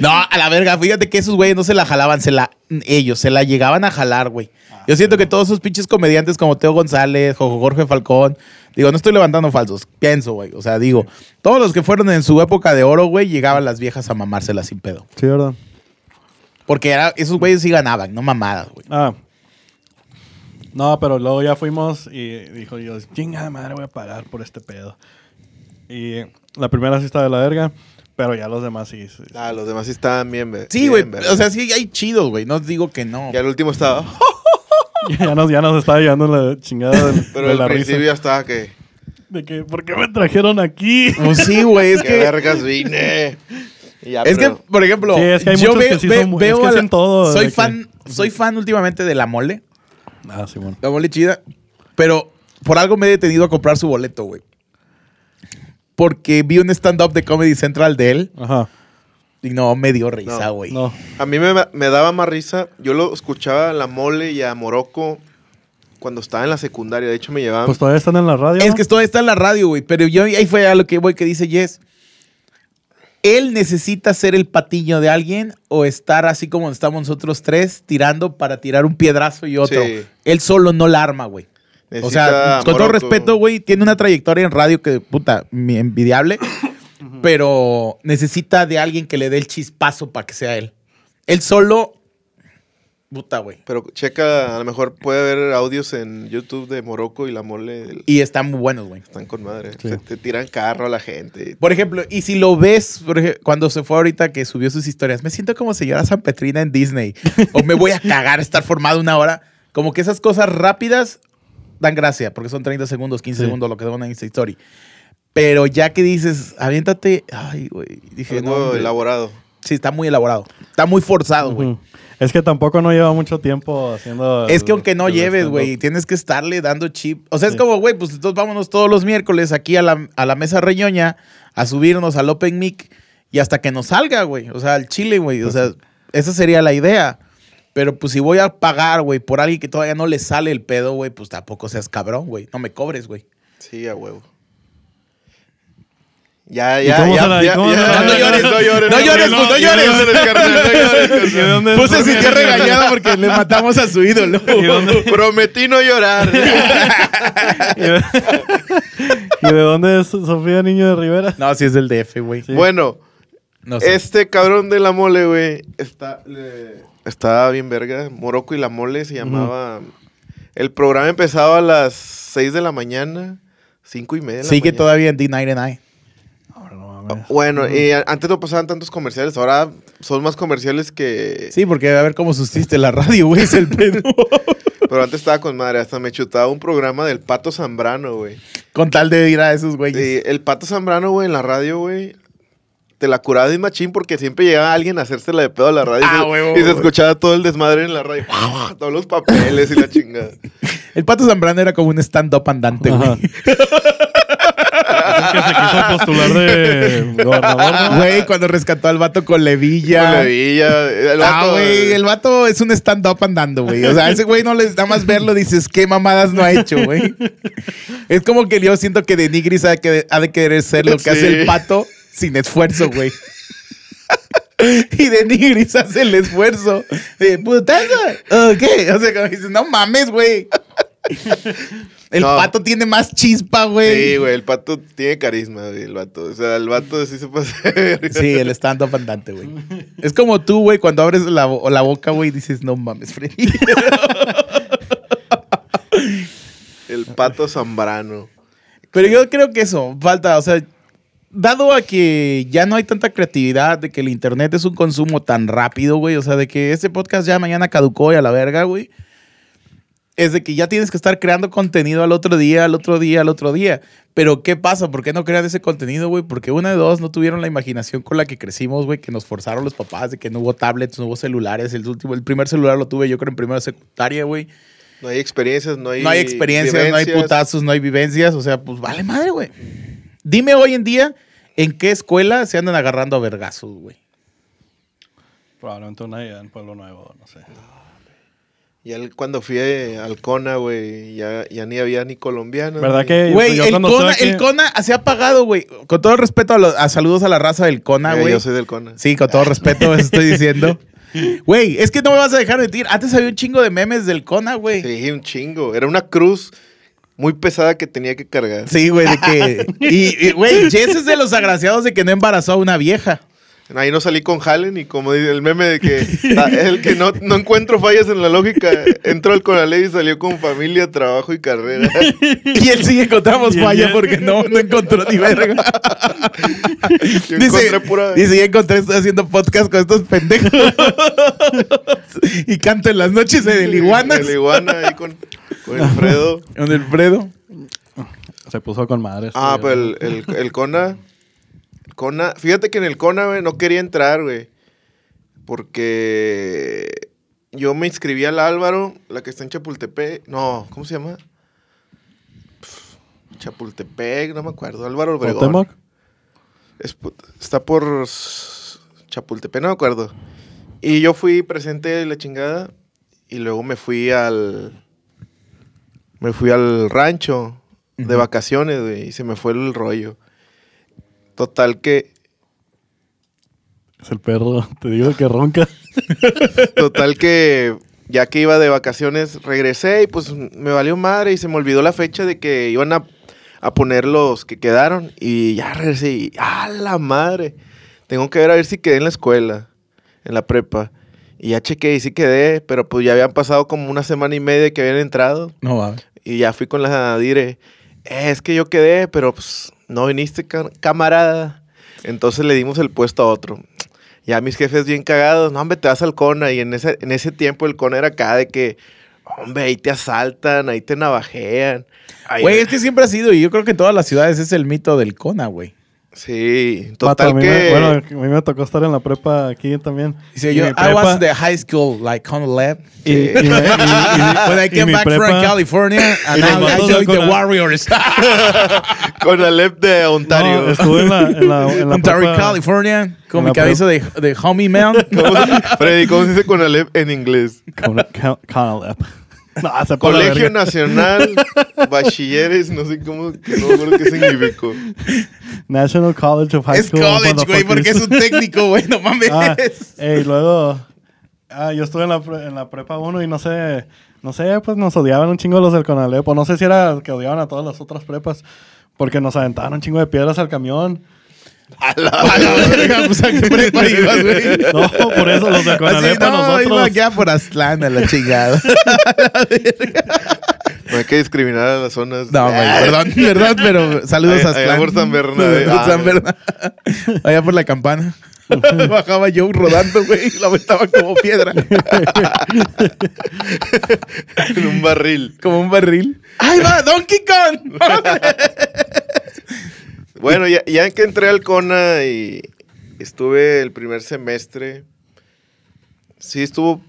No, a la verga. Fíjate que esos güeyes no se la jalaban. Se la... Ellos se la llegaban a jalar, güey. Yo siento que todos esos pinches comediantes como Teo González, Jorge Falcón... Digo, no estoy levantando falsos. Pienso, güey. O sea, digo... Todos los que fueron en su época de oro, güey, llegaban las viejas a mamárselas sin pedo. Sí, ¿verdad? Porque era, esos güeyes sí ganaban, no mamadas, güey. Ah. No, pero luego ya fuimos y dijo yo, chinga madre, voy a pagar por este pedo. Y la primera sí está de la verga, pero ya los demás sí. sí. ah, los demás sí estaban bien, ve- Sí, bien, güey. O sea, sí hay chidos, güey. No digo que no. Ya el último estaba. ya, nos, ya nos estaba llevando la chingada del- Pero de al la principio risa. ya estaba que. De que, ¿por qué me trajeron aquí? Pues sí, güey. Es ¿Qué que. vergas vine? Ya, Es que, por ejemplo, Sí, es que hay yo muchos ve- que sí ve- son muy- veo es que la- todo Soy de que- fan, soy fan últimamente de la mole. Ah, sí, bueno. La mole chida. Pero por algo me he detenido a comprar su boleto, güey. Porque vi un stand-up de Comedy Central de él Ajá. y no me dio risa, No, güey. No. A mí me, me daba más risa. Yo lo escuchaba a la mole y a Morocco cuando estaba en la secundaria. De hecho, me llevaban. Pues todavía están en la radio. Es ¿no? que esto está en la radio, güey. Pero yo ahí fue a lo que voy que dice Jess. Él necesita ser el patiño de alguien o estar así como estamos nosotros tres tirando para tirar un piedrazo y otro. Sí. Él solo no la arma, güey. O sea, con todo respeto, güey, tiene una trayectoria en radio que, puta, envidiable, pero necesita de alguien que le dé el chispazo para que sea él. Él solo, puta, güey. Pero checa, a lo mejor puede haber audios en YouTube de Morocco y la mole. el- Y están muy buenos, güey. Están con madre. Sí. Se- te tiran carro a la gente. Por ejemplo, y si lo ves, por ej- cuando se fue ahorita que subió sus historias, me siento como señora San Petrina en Disney. o me voy a cagar estar formado una hora. Como que esas cosas rápidas dan gracia, porque son 30 segundos, 15 Sí. segundos lo que da una Insta Story. Pero ya que dices, aviéntate, ay, güey. Dije, Algo no, hombre. elaborado. Sí, está muy elaborado. Está muy forzado, güey. Ujú. Es que tampoco no lleva mucho tiempo haciendo. Es el- que aunque no lleves, güey, tienes que estarle dando chip. O sea, es como, güey, pues entonces vámonos todos los miércoles aquí a la, a la mesa reñoña a subirnos al Open Mic y hasta que nos salga, güey. O sea, al chile, güey. O Pues sea, esa sería la idea. Pero pues si voy a pagar, güey, por alguien que todavía no le sale el pedo, güey, pues tampoco seas cabrón, güey. No me cobres, güey. Sí, a huevo. Ya, ¿Y ya, cómo ya, la- cómo No llores, no llores, no llores, no, pues, no no llores. carnal, no llores, ¿Y de carnal. dónde- Pues se sintió regañado porque le matamos a su ídolo. ¿Y dónde- Prometí no llorar. ¿Y de dónde es Sofía Niño de Rivera? No, si es del DF, güey. Sí. Bueno, No sé. este cabrón de la mole, güey, está, le- estaba bien verga. Morocco y la mole se llamaba. El programa empezaba a las 6 de la mañana, 5 y media. de la Sigue mañana. todavía en D99. Mames. Bueno, y a- antes no pasaban tantos comerciales, ahora son más comerciales que... Sí, porque a ver cómo sustiste la radio, güey, es el pedo. Pero antes estaba con madre, hasta me chutaba un programa del Pato Zambrano, güey. Con tal de ir a esos güeyes. Y el Pato Zambrano, güey, en la radio, güey, te la curaba de machín porque siempre llegaba alguien a hacérsela de pedo a la radio. Ah, y se- huevo, y se escuchaba todo el desmadre en la radio. Todos los papeles y la chingada. El Pato Zambrano era como un stand-up andante, güey. Que se quiso postular de gobernador, ¿no? Güey, cuando rescató al vato con levilla. Con la villa, el Ah, güey, el vato es un stand-up andando, güey. O sea, ese güey no les nada más verlo, dices, qué mamadas no ha hecho, güey. Es como que yo siento que de Nigris ha, que- ha de querer ser lo que Sí. hace el pato sin esfuerzo, güey. Y de Nigris hace el esfuerzo. De putazo. O sea, como dices, no mames, güey. El No. pato tiene más chispa, Sí, güey. güey, el pato tiene carisma, güey, el vato. O sea, el vato sí se pasa. Sí, el stand-up andante, güey. Es como tú, güey, cuando abres la, la boca, güey, dices, no mames, Freddy. El pato Zambrano. Pero yo creo que eso, falta, o sea, dado a que ya no hay tanta creatividad, de que el internet es un consumo tan rápido, güey, o sea, de que este podcast ya mañana caducó y a la verga, güey, es de que ya tienes que estar creando contenido al otro día, al otro día, al otro día. Pero ¿qué pasa? ¿Por qué no crean ese contenido, güey? Porque una de dos no tuvieron la imaginación con la que crecimos, güey, que nos forzaron los papás, de que no hubo tablets, no hubo celulares. El, último, el primer celular lo tuve yo creo en primera secundaria, güey. No hay experiencias, no hay. No hay experiencias, no hay putazos, no hay vivencias. O sea, pues vale madre, güey. Dime hoy en día ¿En qué escuela se andan agarrando a vergazos, güey? Probablemente una allá en Pueblo Nuevo, no sé. Ya el- cuando fui a- al CONA, güey, ya, ya ni había ni colombianos. ¿Verdad que Güey, el Cona, aquí- el Cona se ha pagado, güey. Con todo respeto a, los- a saludos a la raza del Cona, Eh, güey. yo soy del CONA. Sí, con todo respeto, eso estoy diciendo. Güey, es que no me vas a dejar mentir. Antes había un chingo de memes del Cona, güey. Sí. Sí, un chingo. Era una cruz muy pesada que tenía que cargar. güey, de que. Y, y, güey, Jess es de los agraciados de que no embarazó a una vieja. Ahí no salí con Hallen y como dice el meme de que ah, el que no, no encuentro fallas en la lógica, entró al Conaley y salió con familia, trabajo y carrera. Y él sí encontramos Y el falla Jess- porque no, no encontró ni verga. Yo Dice, encontré pura... dice, ya encontré, estoy haciendo podcast con estos pendejos. y canto en las noches en el iguanas. El iguana ahí con, con Alfredo. Con el Fredo. Se puso con madre. Ah, sí, pues el, el, el Cona. El Cona. Fíjate que en el Cona, güey, no quería entrar, güey. Porque yo me inscribí al Álvaro, la que está en Chapultepec. No, ¿cómo se llama? Chapultepec, no me acuerdo. Álvaro Obregón. Es está por Chapultepec, no me acuerdo. Y yo fui presente de la chingada. Y luego me fui al. Me fui al rancho de vacaciones, güey. Y se me fue el rollo. Total que. Es el perro. Te digo que ronca. Total que. Ya que iba de vacaciones, regresé y pues me valió madre y se me olvidó la fecha de que iban a, a poner los que quedaron. Y ya regresé y. ¡Ah, la madre! Tengo que ver a ver si quedé en la escuela, en la prepa. Y ya chequé y sí quedé, pero pues ya habían pasado como una semana y media que habían entrado. No va. Y ya fui con la dire. "Eh, es que yo quedé, pero pues no viniste, ca- camarada. Entonces le dimos el puesto a otro. Ya mis jefes bien cagados. No, hombre, te vas al Cona. Y en ese, en ese tiempo el Cona era acá de que, hombre, ahí te asaltan, ahí te navajean. ahí- Güey, es que siempre ha sido, y yo creo que en todas las ciudades es el mito del Cona, güey. Sí, total que... me- bueno, a mí me tocó estar en la prepa aquí también. Dice Y yo, I prepa- was the high school, like Cona Lab. Y, y- y- y- When I came back from California, and now I joined the Warriors. Con Alep de Ontario. No, estuve en la, en la, en la Ontario, prepa- California, con mi la cabeza de, de homie man. ¿Cómo se- Freddy, ¿cómo se dice con Alep en inglés? Con. No, se Colegio. Nacional, Bachilleres, no sé cómo, que no me acuerdo qué significó. National College of High Es School. college, güey, porque es un técnico, güey, no mames. Ah, y luego, ah, yo estuve en la, en la prepa 1 y no sé, no sé, pues nos odiaban un chingo los del Conalep. O no sé si era que odiaban a todas las otras prepas. Porque nos aventaban un chingo de piedras al camión. A la A la verga, pues a qué prepa ibas, güey. No, por eso los del Así, Conalep a no, nosotros. iba ya por Aztlán a la chingada. No hay que discriminar a las zonas. No, güey, perdón, perdón, pero saludos a Allá Aztlán. por San Bernabé. Por San Ah. Bernabé. Allá por la campana. Bajaba yo rodando, güey, y la aventaba como piedra, en un barril. como un barril. ¡Ahí va, Donkey Kong! Bueno, ya, ya que entré al CONA y estuve el primer semestre, sí estuvo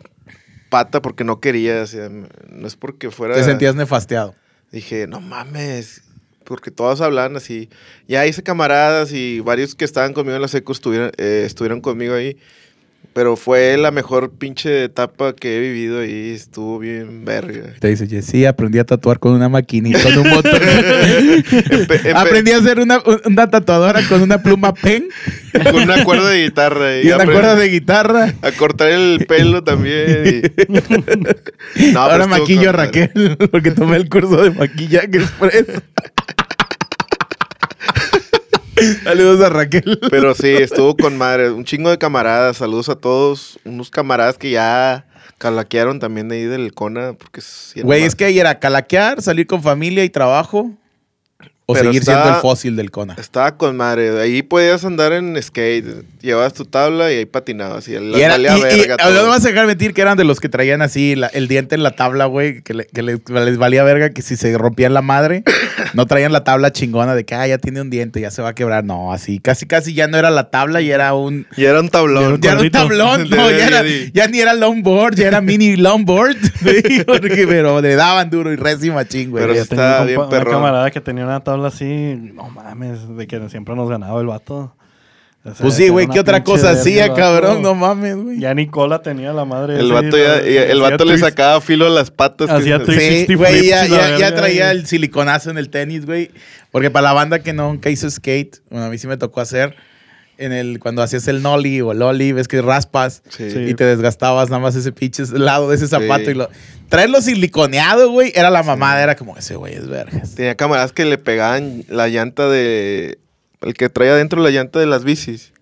pata porque no quería, o sea, no es porque fuera... Te sentías nefasteado. Dije, no mames, porque todos hablan así. Ya hice camaradas y varios que estaban conmigo en la secu estuvieron, eh, estuvieron conmigo ahí. Pero fue la mejor pinche etapa que he vivido ahí. Estuvo bien verga. Te dice, "Yes, sí, aprendí a tatuar con una maquinita, con un motor. Aprendí a hacer una, una tatuadora con una pluma pen Con una cuerda de guitarra. y una aprendí cuerda de guitarra. A cortar el pelo también. y- No, Ahora maquillo a. Raquel porque tomé el curso de maquillaje express. Saludos a Raquel. Pero sí, estuvo con madre. Un chingo de camaradas. Saludos a todos. Unos camaradas que ya calaquearon también de ahí del CONA. Porque Güey, es que ahí era calaquear, salir con familia y trabajo. O Pero seguir está- siendo el fósil del Cona. Estaba con madre. Ahí podías andar en skate. Llevabas tu tabla y ahí patinabas. Y, Y, era, no me vas a dejar mentir que eran de los que traían así la- el diente en la tabla, güey, que, le- que les, les valía verga que si se rompían la madre, No traían la tabla chingona de que, ah, ya tiene un diente, ya se va a quebrar. No, así, casi, casi ya no era la tabla y era un... Y era un tablón. Ya era un tablón, De no, ya, era- ya ni era longboard, ya era mini longboard. porque- pero le daban duro y recio machín, güey. Pero está bien compa- una camarada que tenía una tabla así, no mames, de que siempre nos ganaba el vato. O sea, Pues sí, güey, ¿qué otra cosa hacía, cabrón? No mames, güey. Ya Nicola tenía la madre. El vato, ya, y el vato le sacaba filo a las patas. Hacía que-. Sí, 360 güey, ya, ya, ya traía el siliconazo en el tenis, güey. Porque para la banda que nunca hizo skate, bueno, a mí sí me tocó hacer en el cuando hacías el nollie o el ollie, ves que raspas Sí. Y te desgastabas nada más ese pinche lado de ese zapato Sí. y lo traerlo siliconeado, güey, era la mamada, era como ese güey es vergas. Tenía camaradas que le pegaban la llanta de... El que traía dentro la llanta de las bicis.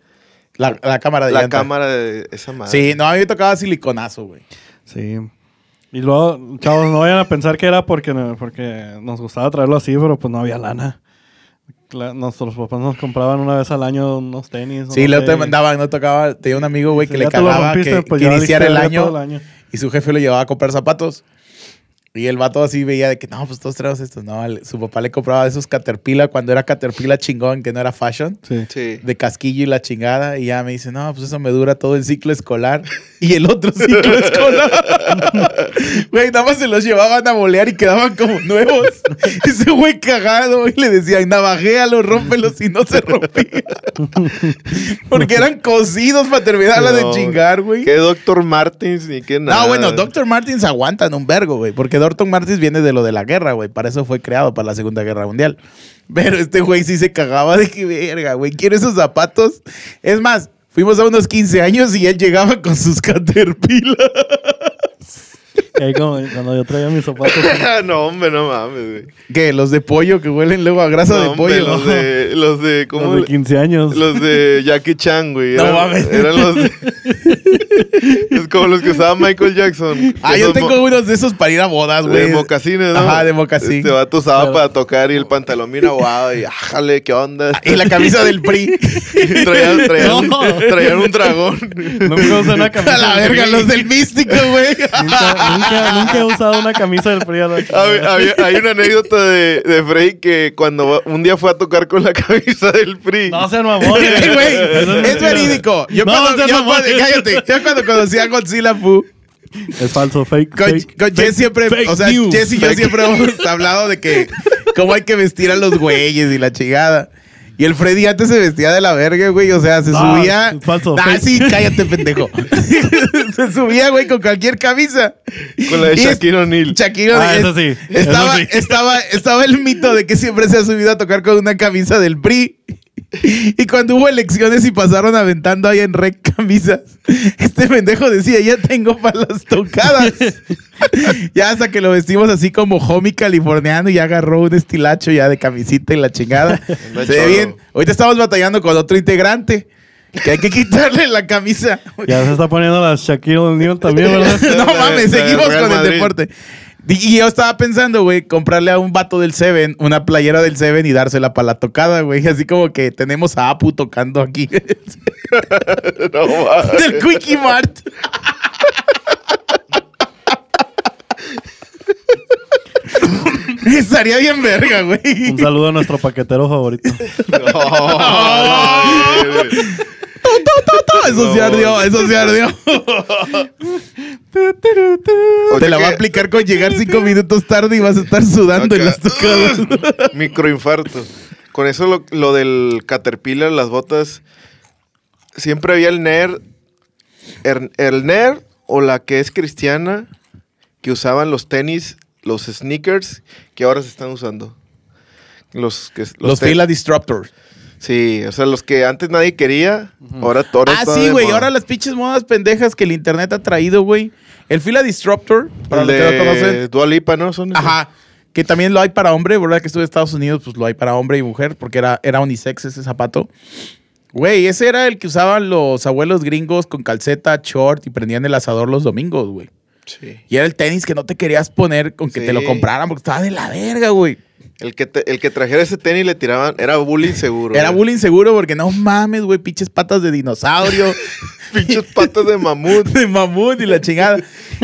La, la cámara de La llanta. cámara de esa madre. Sí, no, a mí me tocaba siliconazo, güey. Sí. Y luego, chavos, no vayan a pensar que era porque, porque nos gustaba traerlo así, pero pues no había lana. Nuestros papás nos compraban una vez al año unos tenis. Sí, luego te mandaban, no tocaba, tenía un amigo, güey, que le cagaba rompiste, que, pues que ya iniciara el año, todo el año. y su jefe lo llevaba a comprar zapatos. Y el vato así veía de que, no, pues todos traemos estos. No, el- su papá le compraba esos Caterpillar cuando era Caterpillar chingón, que no era fashion. Sí. Sí. De casquillo y la chingada. Y ya me dice, no, pues eso me dura todo el ciclo escolar. Y el otro ciclo escolar. Güey, nada más se los llevaban a bolear y quedaban como nuevos. Ese güey cagado. Y le decían, navajéalo, rómpelos y no se rompía. Porque eran cosidos para terminarla de No, chingar, güey. ¿Qué Dr. Martins ni qué nada? No, bueno, Dr. Martins aguantan un vergo, güey. Porque Dr. Martins viene de lo de la guerra, güey. Para eso fue creado, para la Segunda Guerra Mundial. Pero este güey sí se cagaba de que verga, güey. Quiero esos zapatos. Es más, fuimos a unos 15 años y él llegaba con sus Caterpillar. Ahí como cuando yo traía mis zapatos. no, hombre, no mames, güey. ¿Qué? Los de pollo que huelen luego a grasa No, de hombre, pollo. Los de, los de, ¿cómo? como de 15 años. Los de Jackie Chan, güey. No Eran, mames. eran los de- Es como los que usaba Michael Jackson. Ah, yo tengo mo- unos de esos para ir a bodas, De güey. mocasines, ¿no? Ajá, de mocasín. Este vato usaba Pero- para tocar y el pantalón bien aguado y ájale, ¿qué onda? Y la camisa del PRI. traían, traían, No. traían un dragón. Nunca usé una camisa. a la verga, los del místico, güey. Nunca, nunca, nunca he usado una camisa del PRI. a la Había- había- hay una anécdota de, de Frey que cuando un día fue a tocar con la camisa del PRI. No sean mamones. Ey, güey, es verídico. Yo, No, cuando, sean yo mamones. cuando- cállate, yo cuando conocí a Godzilla Fu, Es falso, fake. con, fake, con Jess fake- siempre, fake o sea, news. Jess y yo Fake. siempre hemos hablado de que cómo hay que vestir a los güeyes y la chingada. Y el Freddy antes se vestía de la verga, güey. O sea, se No, subía. falso, Ah, sí, cállate, pendejo. se subía, güey, con cualquier camisa. Con la de Shaquille O'Neal. Shaquille Ah, es- eso sí, Estaba, eso sí. estaba, estaba el mito de que siempre se ha subido a tocar con una camisa del PRI. Y cuando hubo elecciones y pasaron aventando ahí en rec camisas, este pendejo decía, ya tengo para las tocadas. ya hasta que lo vestimos así como homie californiano y ya agarró un estilacho ya de camisita y la chingada. Se ve bien. Ahorita estamos batallando con otro integrante. Que hay que quitarle la camisa. Ya se está poniendo la Shaquille O'Neal también, ¿verdad? no mames, seguimos con el deporte. Y yo estaba pensando, güey, comprarle a un vato del Seven una playera del Seven y dársela para la tocada, güey. Así como que tenemos a Apu tocando aquí. No, del Quickie Mart. Estaría bien verga, güey. Un saludo a nuestro paquetero favorito. No, Eso se ardió, eso se ardió. Te la va a aplicar con llegar cinco minutos tarde y vas a estar sudando en las tocadas. Microinfarto. Con eso lo, lo del Caterpillar, las botas, siempre había el nerd, el, el nerd o la que es cristiana que usaban los tenis, los sneakers que ahora se están usando. Los que Los te- Fila Disruptors. Sí, o sea, los que antes nadie quería, ahora todo Ah, sí, güey. Ahora las pinches modas pendejas que el internet ha traído, güey. El Fila Disruptor, para el los que no de conocen. Dua Lipa, ¿no? Son. Ajá. Que también lo hay para hombre, ¿verdad? Que estuve en Estados Unidos, pues lo hay para hombre y mujer, porque era, era unisex ese zapato. Güey, ese era el que usaban los abuelos gringos con calceta, short y prendían el asador los domingos, güey. Sí. Y era el tenis que no te querías poner con que Sí. te lo compraran porque estaba de la verga, güey. El que, te- el que trajera ese tenis le tiraban, era bullying seguro. Era güey. bullying seguro porque no mames, güey, pinches patas de dinosaurio. Pinches patas de mamut. de mamut y la chingada.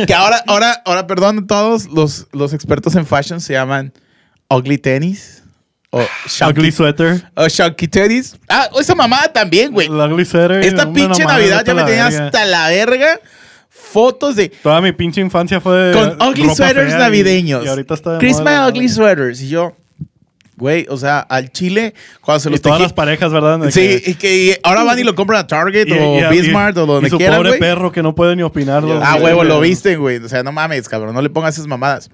Que ahora, ahora, ahora, perdón, todos los, los expertos en fashion se llaman ugly tenis O Ugly sweater. O Chunky Teddies. Ah, esa mamada también, güey. El ugly sweater. Esta pinche Navidad ya me la tenía verga. hasta la verga. Fotos de Toda mi pinche infancia fue. con ugly sweaters y- navideños. Y, ahorita está. de Christmas moda la ugly sweaters. Y yo, güey, o sea, al chile, cuando se Y los todas tejí- las parejas, ¿verdad? De Sí, que- y que ahora van y lo compran a Target y- o y- y- Bismarck o donde y su quieran, pobre perro que no puede ni opinar. Ah, huevo, lo viste, güey. O sea, no mames, cabrón, no le pongas esas mamadas.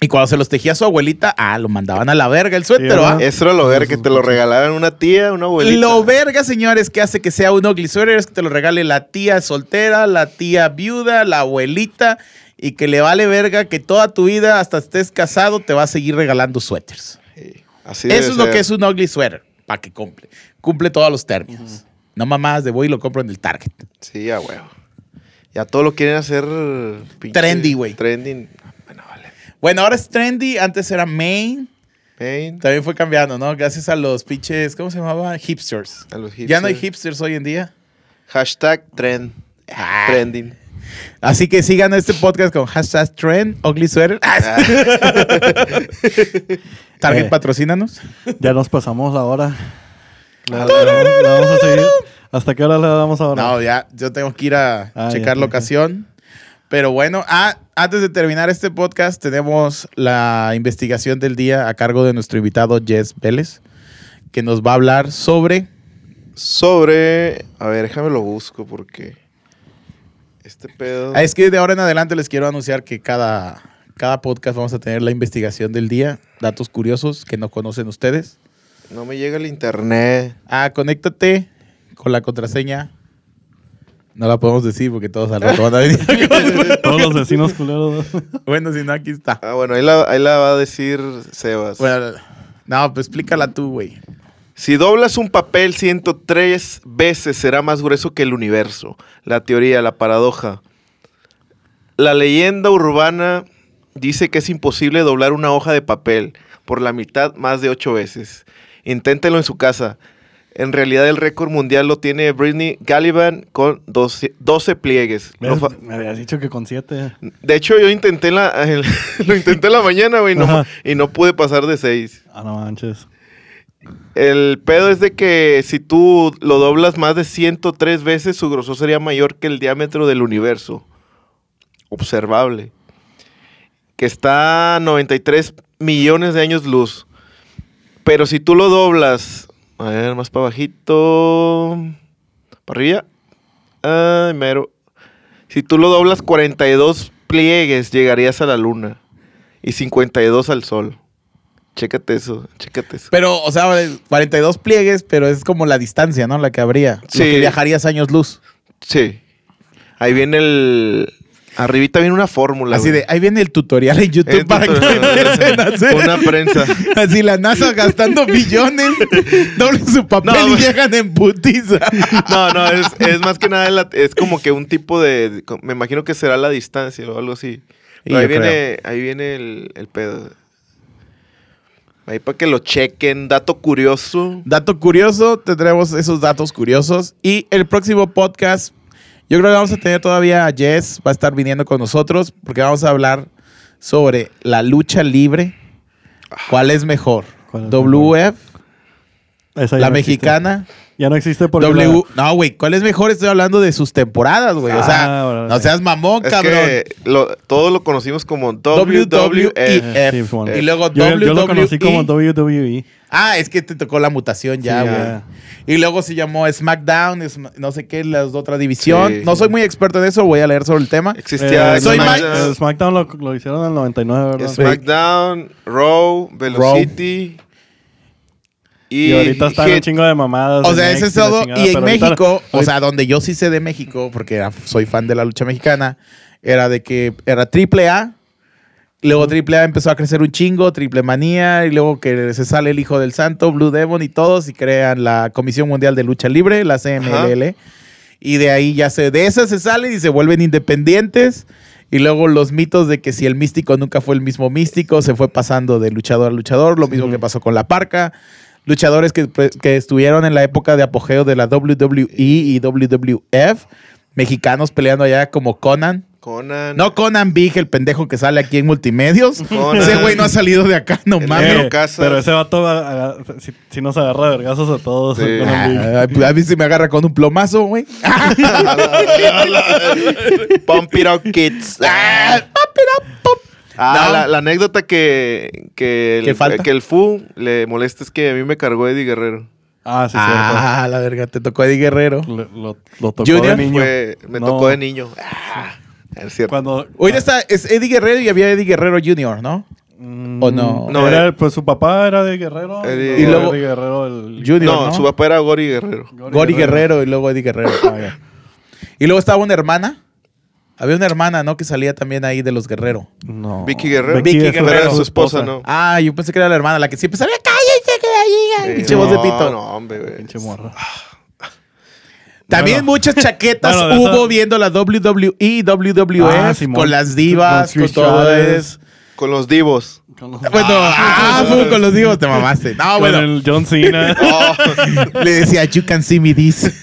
Y cuando se los tejía su abuelita, ah, lo mandaban a la verga el suéter. ¿verdad? Eso era lo ver, que te lo regalaran una tía, una abuelita. Lo verga, señores, que hace que sea un ugly sweater es que te lo regale la tía soltera, la tía viuda, la abuelita y que le vale verga que toda tu vida, hasta estés casado, te va a seguir regalando suéteres. Sí, Así debe Eso es lo que es un ugly sweater, para que cumple. Cumple todos los términos. No mamás de voy y lo compro en el Target. Sí, a huevo. Ya todo lo quieren hacer pinche- Trendy, güey. Trending. Bueno, ahora es trendy, antes era main. Ven, También fue cambiando, ¿no? Gracias a los pinches, ¿cómo se llamaba? Hipsters. a los Ya no hay hipsters. hipsters hoy en día. Hashtag trend. Ah. Trending. Así que sigan este podcast con hashtag trend, ugly sweater. Ah. Target, Eh. patrocínanos. Ya nos pasamos la hora. Le, le- le vamos a seguir. ¿Hasta qué hora le damos ahora? No, ya, yo tengo que ir a Ah, checar ya, locación. Pero bueno, ah, antes de terminar este podcast, tenemos la investigación del día a cargo de nuestro invitado Jess Vélez, que nos va a hablar sobre. Sobre. A ver, déjame lo busco porque. Este pedo. Ah, Es que de ahora en adelante les quiero anunciar que cada, cada podcast vamos a tener la investigación del día, datos curiosos que no conocen ustedes. No me llega el internet. Ah, conéctate con la contraseña. No la podemos decir porque todos al rato van a venir. Todos los vecinos culeros. bueno, si no, aquí está. Ah, bueno, ahí la, ahí la va a decir Sebas. Bueno, no, pues explícala tú, güey. Si doblas un papel 103 veces será más grueso que el universo. La teoría, la paradoja. La leyenda urbana dice que es imposible doblar una hoja de papel por la mitad más de 8 veces. Inténtelo en su casa. En realidad el récord mundial lo tiene Britney Gallivan con 12, 12 pliegues. Me habías dicho que con siete. De hecho yo intenté en la, lo intenté en la mañana, güey, no- y no pude pasar de 6. Ah, no manches. El pedo es de que si tú lo doblas más de 103 veces, su grosor sería mayor que el diámetro del universo. Observable. Que está a 93 millones de años luz. Pero si tú lo doblas, a ver, más para bajito, para arriba, ay, mero. Si tú lo doblas 42 pliegues, llegarías a la luna. Y 52 al sol. Chécate eso, chécate eso. Pero, o sea, 42 pliegues, pero es como la distancia, ¿no? La que habría. Sí. Lo que viajarías años luz. Sí. Ahí viene el. Arribita viene una fórmula. Así güey. de, ahí viene el tutorial en YouTube para que empiecen a hacer. Una prensa. Así la NASA gastando billones, doblen su papel No, y güey. llegan en putiza. No, no, es, es más que nada, la- es como que un tipo de. Me imagino que será la distancia o algo así. Pero ahí viene, ahí viene el, el pedo. Ahí para que lo chequen. Dato curioso. Dato curioso, tendremos esos datos curiosos. Y el próximo podcast, yo creo que vamos a tener todavía a Jess, va a estar viniendo con nosotros, porque vamos a hablar sobre la lucha libre. ¿Cuál es mejor? ¿Cuál es ¿WF? ¿La existe. Ya no existe porque. W. No, güey, ¿cuál es mejor? Estoy hablando de sus temporadas, güey. O sea, Ah, bueno, no seas mamón, Es cabrón. que lo, todo lo conocimos como WWF. WWF. Sí, bueno. Y luego yo, yo lo conocí WWE. como WWE. Ah, es que te tocó la mutación ya, Sí, güey. Y luego se llamó SmackDown, Sm- no sé qué, la otra división. Sí. no soy muy experto en eso, voy a leer sobre el tema. Existía Eh, soy SmackDown, el SmackDown lo, lo hicieron en el 99, ¿verdad? SmackDown, Raw, Velocity. Y, Y ahorita están un chingo de mamadas. O sea, ese es todo. chingada, Y en ahorita- México, o sea, donde yo sí sé de México, porque era- soy fan de la lucha mexicana, era de que era triple A. Luego triple A empezó a crecer un chingo, triple manía, y luego que se sale el hijo del santo, Blue Demon y todos, y crean la Comisión Mundial de Lucha Libre, la CMLL. Y de ahí ya se, de esas se salen y se vuelven independientes. Y luego los mitos de que si el místico nunca fue el mismo místico, se fue pasando de luchador a luchador, lo mismo que pasó con la parca. Luchadores que, que estuvieron en la época de apogeo de la WWE y WWF, mexicanos peleando allá como Conan, Conan. No Conan Big, el pendejo que sale aquí en multimedios. Conan. Ese güey no ha salido de acá, no mames. Eh, pero ese vato va a- si, si nos agarra vergazos a todos. Sí. Ah, pues, a mí se me agarra con un plomazo, güey. Pump it up, kids. Ah, pop it up, pop. Ah, No. la, la anécdota que, que, ¿Qué el, falta? que el Fu le molesta es que a mí me cargó Eddie Guerrero. Ah, sí, Ah, la verga, te tocó Eddie Guerrero. lo, lo tocó Junior de niño. Fue- me No. tocó de niño. Ah, es cierto. Cuando, Ahorita está, es Eddie Guerrero y había Eddie Guerrero Jr., ¿no? Mm, ¿O no? No, era- eh. pues su papá era de Guerrero. Eddie- Y luego- Eddie Guerrero el Junior, no, ¿no? su papá era Gori Guerrero. Gori Guerrero y luego Eddie Guerrero. Ah. Y luego estaba una hermana. Había una hermana, ¿no? Que salía también ahí de los Guerrero. No. Vicky Guerrero. Vicky es Guerrero. Era su esposa, ¿no? Ah, yo pensé que era la hermana, la que siempre salía, cállense que ahí, pinche voz de no, pito. No, hombre, güey. Pinche morra. También Bueno. muchas chaquetas Bueno, hubo viendo la WWE, WWF, Ah, con las divas, Con todo eso. Con los divos. Con los- Bueno, ah, fue con los divos, te mamaste. No, con bueno, el John Cena. Oh, le decía, you can see me this.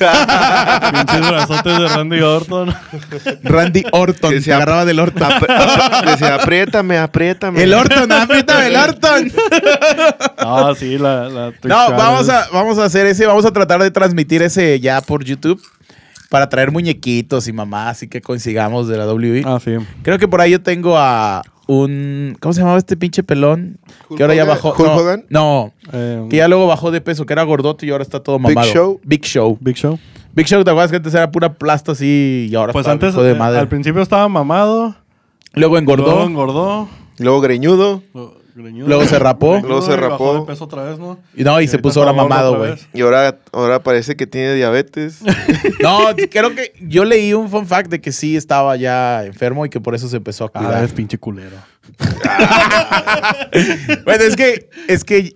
Pinches brazotes de Randy Orton. Randy Orton, Que se agarraba del Orton. decía, apriétame, apriétame. El Orton, apriétame el Orton. Ah, sí, la. No, vamos a, vamos a hacer ese, vamos a tratar de transmitir ese ya por YouTube para traer muñequitos y mamás y que consigamos de la WWE. Ah, sí. Creo que por ahí yo tengo a un. ¿Cómo se llamaba este pinche pelón? Hulk que ahora ya bajó. ¿Hulk no, Hogan? no, Eh, que ya luego bajó de peso, que era gordoto y ahora está todo Big mamado. Show. Big Show. Big Show. Big Show, ¿te acuerdas que antes era pura plasta así y ahora Pues está antes, de eh, madre? al principio estaba mamado. Luego engordó. Luego engordó. Luego greñudo. Greñudo. Luego se rapó. Greñudo Luego se y bajó rapó. de peso otra vez, ¿no? y no, y se puso ahora mamado, güey. Y ahora, ahora parece que tiene diabetes. No, creo que yo leí un fun fact de que sí estaba ya enfermo y que por eso se empezó a Ah, cuidar. es pinche culero. Bueno, es que, es que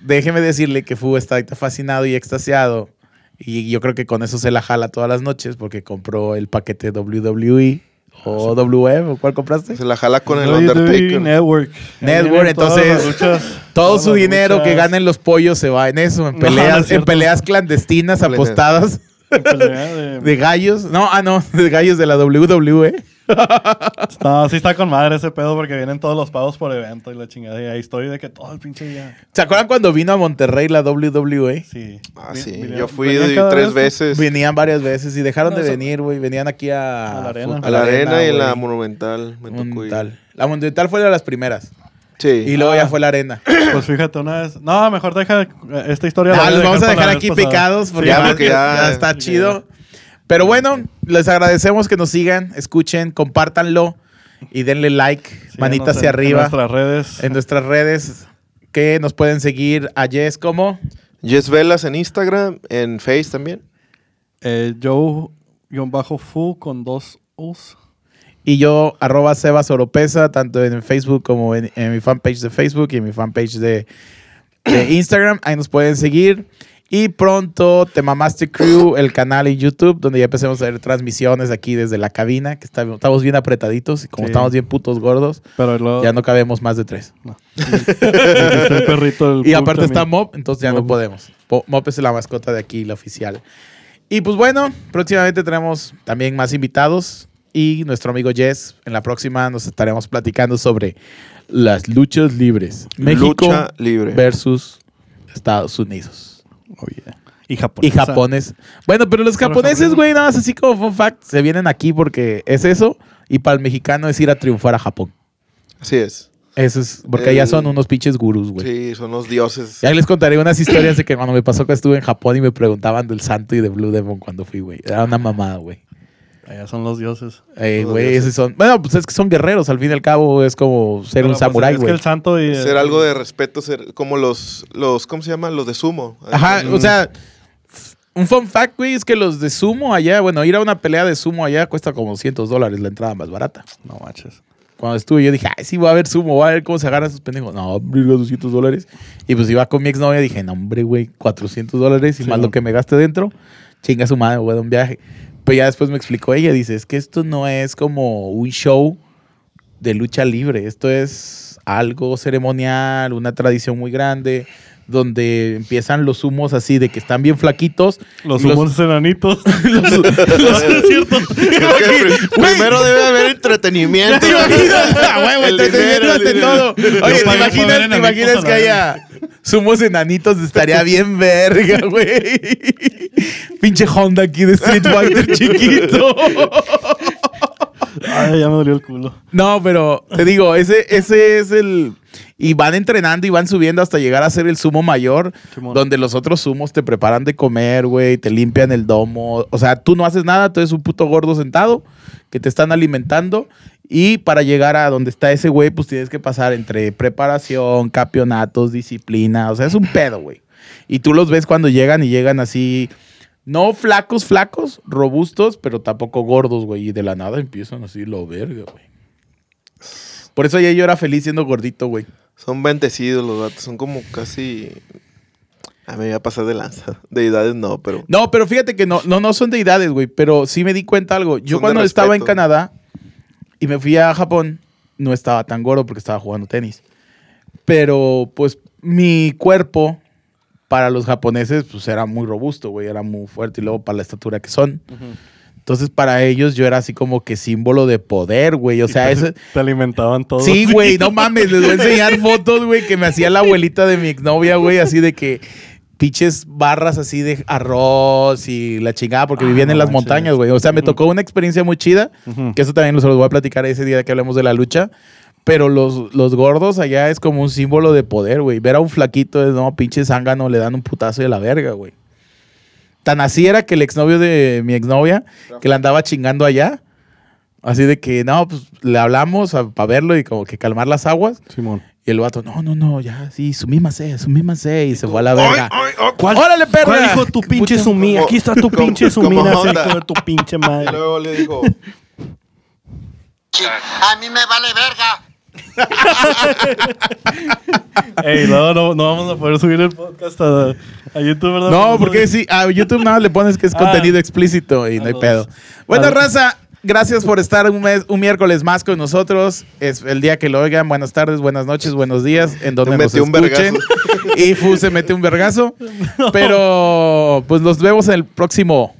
déjeme decirle que Fu está fascinado y extasiado. Y yo creo que con eso se la jala todas las noches porque compró el paquete WWE o WF. ¿O cuál compraste? Se la jala con el Undertaker. Network. Network, entonces, luchas, Todo su dinero que luchas. ganen los pollos se va en eso, en No, peleas, no es en peleas clandestinas apostadas En pelea de- de gallos. No, ah, no, de gallos de la. WWE. No, sí está con madre ese pedo porque vienen todos los pagos por evento y la chingada. Y ahí estoy de que todo el pinche día. ¿Se acuerdan cuando vino a Monterrey la WWE? Sí. Ah, sí. vinieron- Yo fui tres vez, veces. Venían varias veces y dejaron No, de eso- venir, güey. Venían aquí a, A la arena. A la arena y en la monumental. Me tocó. La Monumental fue de las primeras. Sí. Y luego ya fue la arena. Pues fíjate, una vez. No, mejor deja esta historia. Ah, los vamos a dejar aquí picados porque, Ya, ya, porque ya- está ya. chido. Pero bueno, les agradecemos que nos sigan, escuchen, compártanlo y denle like, manita hacia en- arriba En nuestras redes. en nuestras redes que nos pueden seguir a Jess como Jess Velas en Instagram, en Face también. Eh, Joe-Fu con dos U's. y yo arroba Sebas Oropesa, tanto en Facebook como en, en mi fanpage de Facebook y en mi fanpage de, de Instagram. Ahí nos pueden seguir. Y pronto Te Mamaste Crew, el canal en YouTube, donde ya empecemos a hacer transmisiones aquí desde la cabina, que está- estamos bien apretaditos y como Sí. estamos bien putos gordos, Pero ya no cabemos más de tres. Perrito Y aparte está. Mop, entonces ya no podemos. Po- Mop es la mascota de aquí, la oficial. Y pues bueno, próximamente tenemos también más invitados y nuestro amigo Jess, en la próxima nos estaremos platicando sobre las luchas libres. México Lucha libre. versus Estados Unidos. Oh, yeah. Y Japón. Y japones. Bueno, pero los japoneses, güey, nada más así como fun fact, se vienen aquí porque es eso. Y para el mexicano es ir a triunfar a Japón. Así es. Eso es, porque allá El- son unos pinches gurús, güey. Sí, son los dioses. Ya les contaré unas historias de que cuando me pasó que estuve en Japón y me preguntaban del santo y de Blue Demon cuando fui, güey. Era una mamada, güey. Allá son los dioses. Eh, Los güey, son. Bueno, pues es que son guerreros, al fin y al cabo es como ser Pero, un pues, samurái, Es que güey. el santo y. Ser algo de respeto, ser como los, los, ¿cómo se llama? Los de sumo. Ajá, Mm. o sea, un fun fact, güey, es que los de sumo allá, bueno, ir a una pelea de sumo allá cuesta como 100 dólares la entrada más barata. No manches. Cuando estuve yo dije, ay, sí, va a haber sumo, va a ver cómo se agarran esos pendejos. No, hombre, 200 dólares. Y pues iba con mi exnovia dije, no, hombre, güey, 400 dólares y Sí, más no. lo que me gaste dentro. Chinga su madre, güey, de un viaje. Pero ya después me explicó ella, dice, es que esto no es como un show de lucha libre. Esto es algo ceremonial, una tradición muy grande, donde empiezan los humos así de que están bien flaquitos. Los humos enanitos. los- es cierto. Primero debe haber entretenimiento. ¿Te imaginas? Huevo, entretenimiento ante todo. Oye, ¿te imaginas, ¿te enanitos imaginas a que haya sumos enanitos? Estaría bien verga, güey. Pinche Honda aquí de Street Fighter chiquito. Ay, ya me dolió el culo. No, pero te digo, ese, ese es el... Y van entrenando y van subiendo hasta llegar a ser el sumo mayor, donde los otros sumos te preparan de comer, güey, te limpian el domo. O sea, tú no haces nada, tú eres un puto gordo sentado que te están alimentando. Y para llegar a donde está ese güey, pues tienes que pasar entre preparación, campeonatos, disciplina. O sea, es un pedo, güey. Y tú los ves cuando llegan y llegan así, no flacos, flacos, robustos, pero tampoco gordos, güey. Y de la nada empiezan así, lo verga, güey. Por eso ya yo era feliz siendo gordito, güey. Son bendecidos los vatos. Son como casi. A mí me iba a pasar de lanza. Deidades no, pero. No, pero fíjate que no, no, no son deidades, güey. Pero sí me di cuenta algo. Yo Son cuando estaba en. Canadá y me fui a Japón, no estaba tan gordo porque estaba jugando tenis. Pero pues mi cuerpo para los japoneses pues era muy robusto, güey. Era muy fuerte y luego para la estatura que son. Entonces para ellos yo era así como que símbolo de poder, güey. O sea, eso... Te alimentaban todos. Sí, güey, no mames, les voy a enseñar fotos, güey, que me hacía la abuelita de mi exnovia, güey, así de que pinches barras así de arroz y la chingada, porque Ah, vivían en las manches. montañas, güey. O sea, me tocó una experiencia muy chida, que eso también se los voy a platicar ese día que hablemos de la lucha. Pero los, los gordos allá es como un símbolo de poder, güey. Ver a un flaquito es, no, pinche zángano, le dan un putazo de la verga, güey. Tan así era que el exnovio de mi exnovia, que la andaba chingando allá, así de que, no, pues le hablamos para verlo y como que calmar las aguas. Simón. Y el vato, no, no, no, ya, sí, sumímase, sumímase. Y se fue a la verga. ¡Ay, ay, ay! ¿Cuál, ¡Órale, perra! ¿Cuál dijo tu pinche Puta. sumí? Como- Aquí está tu como- pinche como sumina, de tu pinche Y madre. luego le dijo. A mí me vale verga. Ey, no, no vamos a poder subir el podcast a, a YouTube, ¿verdad? No, porque sí, a YouTube nada le pones que es Ah. contenido explícito y no hay los- pedo. Bueno, a los- raza, gracias por estar un, mes, un miércoles más con nosotros. Es el día que lo oigan. Buenas tardes, buenas noches, buenos días, en donde Me nos un escuchen. Y Fu se mete un vergazo. Pero pues los vemos en el próximo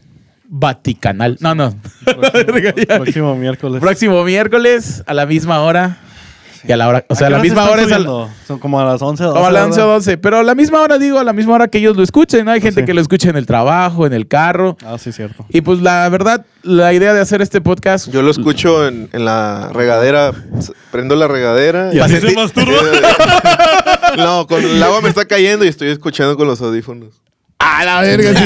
Vaticanal. No, no. Próximo, próximo miércoles. próximo miércoles a la misma hora. Y a la hora, o sea, a la misma hora es a la- subiendo? Son como a las 11 12. Como a las 11 o ¿verdad? 12. Pero a la misma hora, digo, a la misma hora que ellos lo escuchen. ¿no? Hay gente Sí. que lo escucha en el trabajo, en el carro. Ah, sí, cierto. Y pues la verdad, la idea de hacer este podcast. Yo lo escucho en, en la regadera. Prendo la regadera. Y así Para se masturba. no, con el agua me está cayendo y estoy escuchando con los audífonos. ¡A la verga! sí.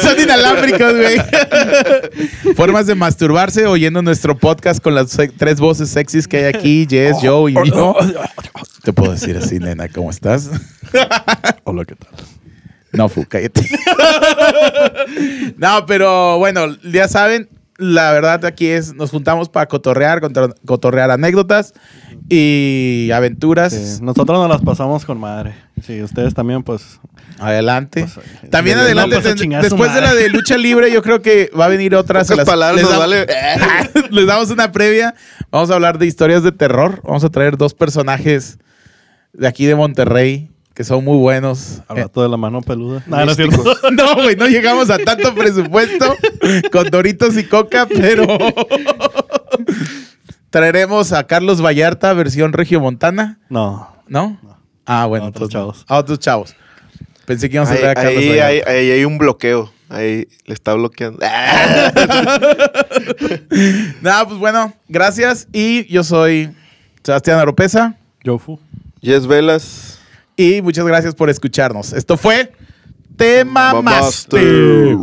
Son inalámbricos, güey. Formas de masturbarse oyendo nuestro podcast con las tres voces sexys que hay aquí: Jess, Joe y yo. Te puedo decir así, nena, ¿cómo estás? Hola, ¿qué tal? No, Fu, cállate. no, pero bueno, ya saben, la verdad aquí es, nos juntamos para cotorrear, cotorrear anécdotas y aventuras. Sí, nosotros nos las pasamos con madre. Sí, ustedes también, pues. Adelante. Pues, eh, También adelante. pues, después de la de lucha libre, yo creo que va a venir otra. las- palabras les nos dam- vale. les damos una previa. Vamos a hablar de historias de terror. Vamos a traer dos personajes de aquí de Monterrey que son muy buenos. Al Eh, rato de la mano peluda. No, no cierto. No, güey, no llegamos a tanto presupuesto con Doritos y Coca, pero traeremos a Carlos Vallarta, versión regiomontana, No. ¿no? Ah, bueno, A otros entonces no. chavos. A otros chavos. Pensé que íbamos a traer a Carlos ahí, Vallarta. ahí- ahí hay un bloqueo. Ahí le está bloqueando. Nada, pues bueno, gracias. Y yo soy Sebastián Aropesa. Yofu. Jess Velas. Y muchas gracias por escucharnos. Esto fue Tema Master. Master.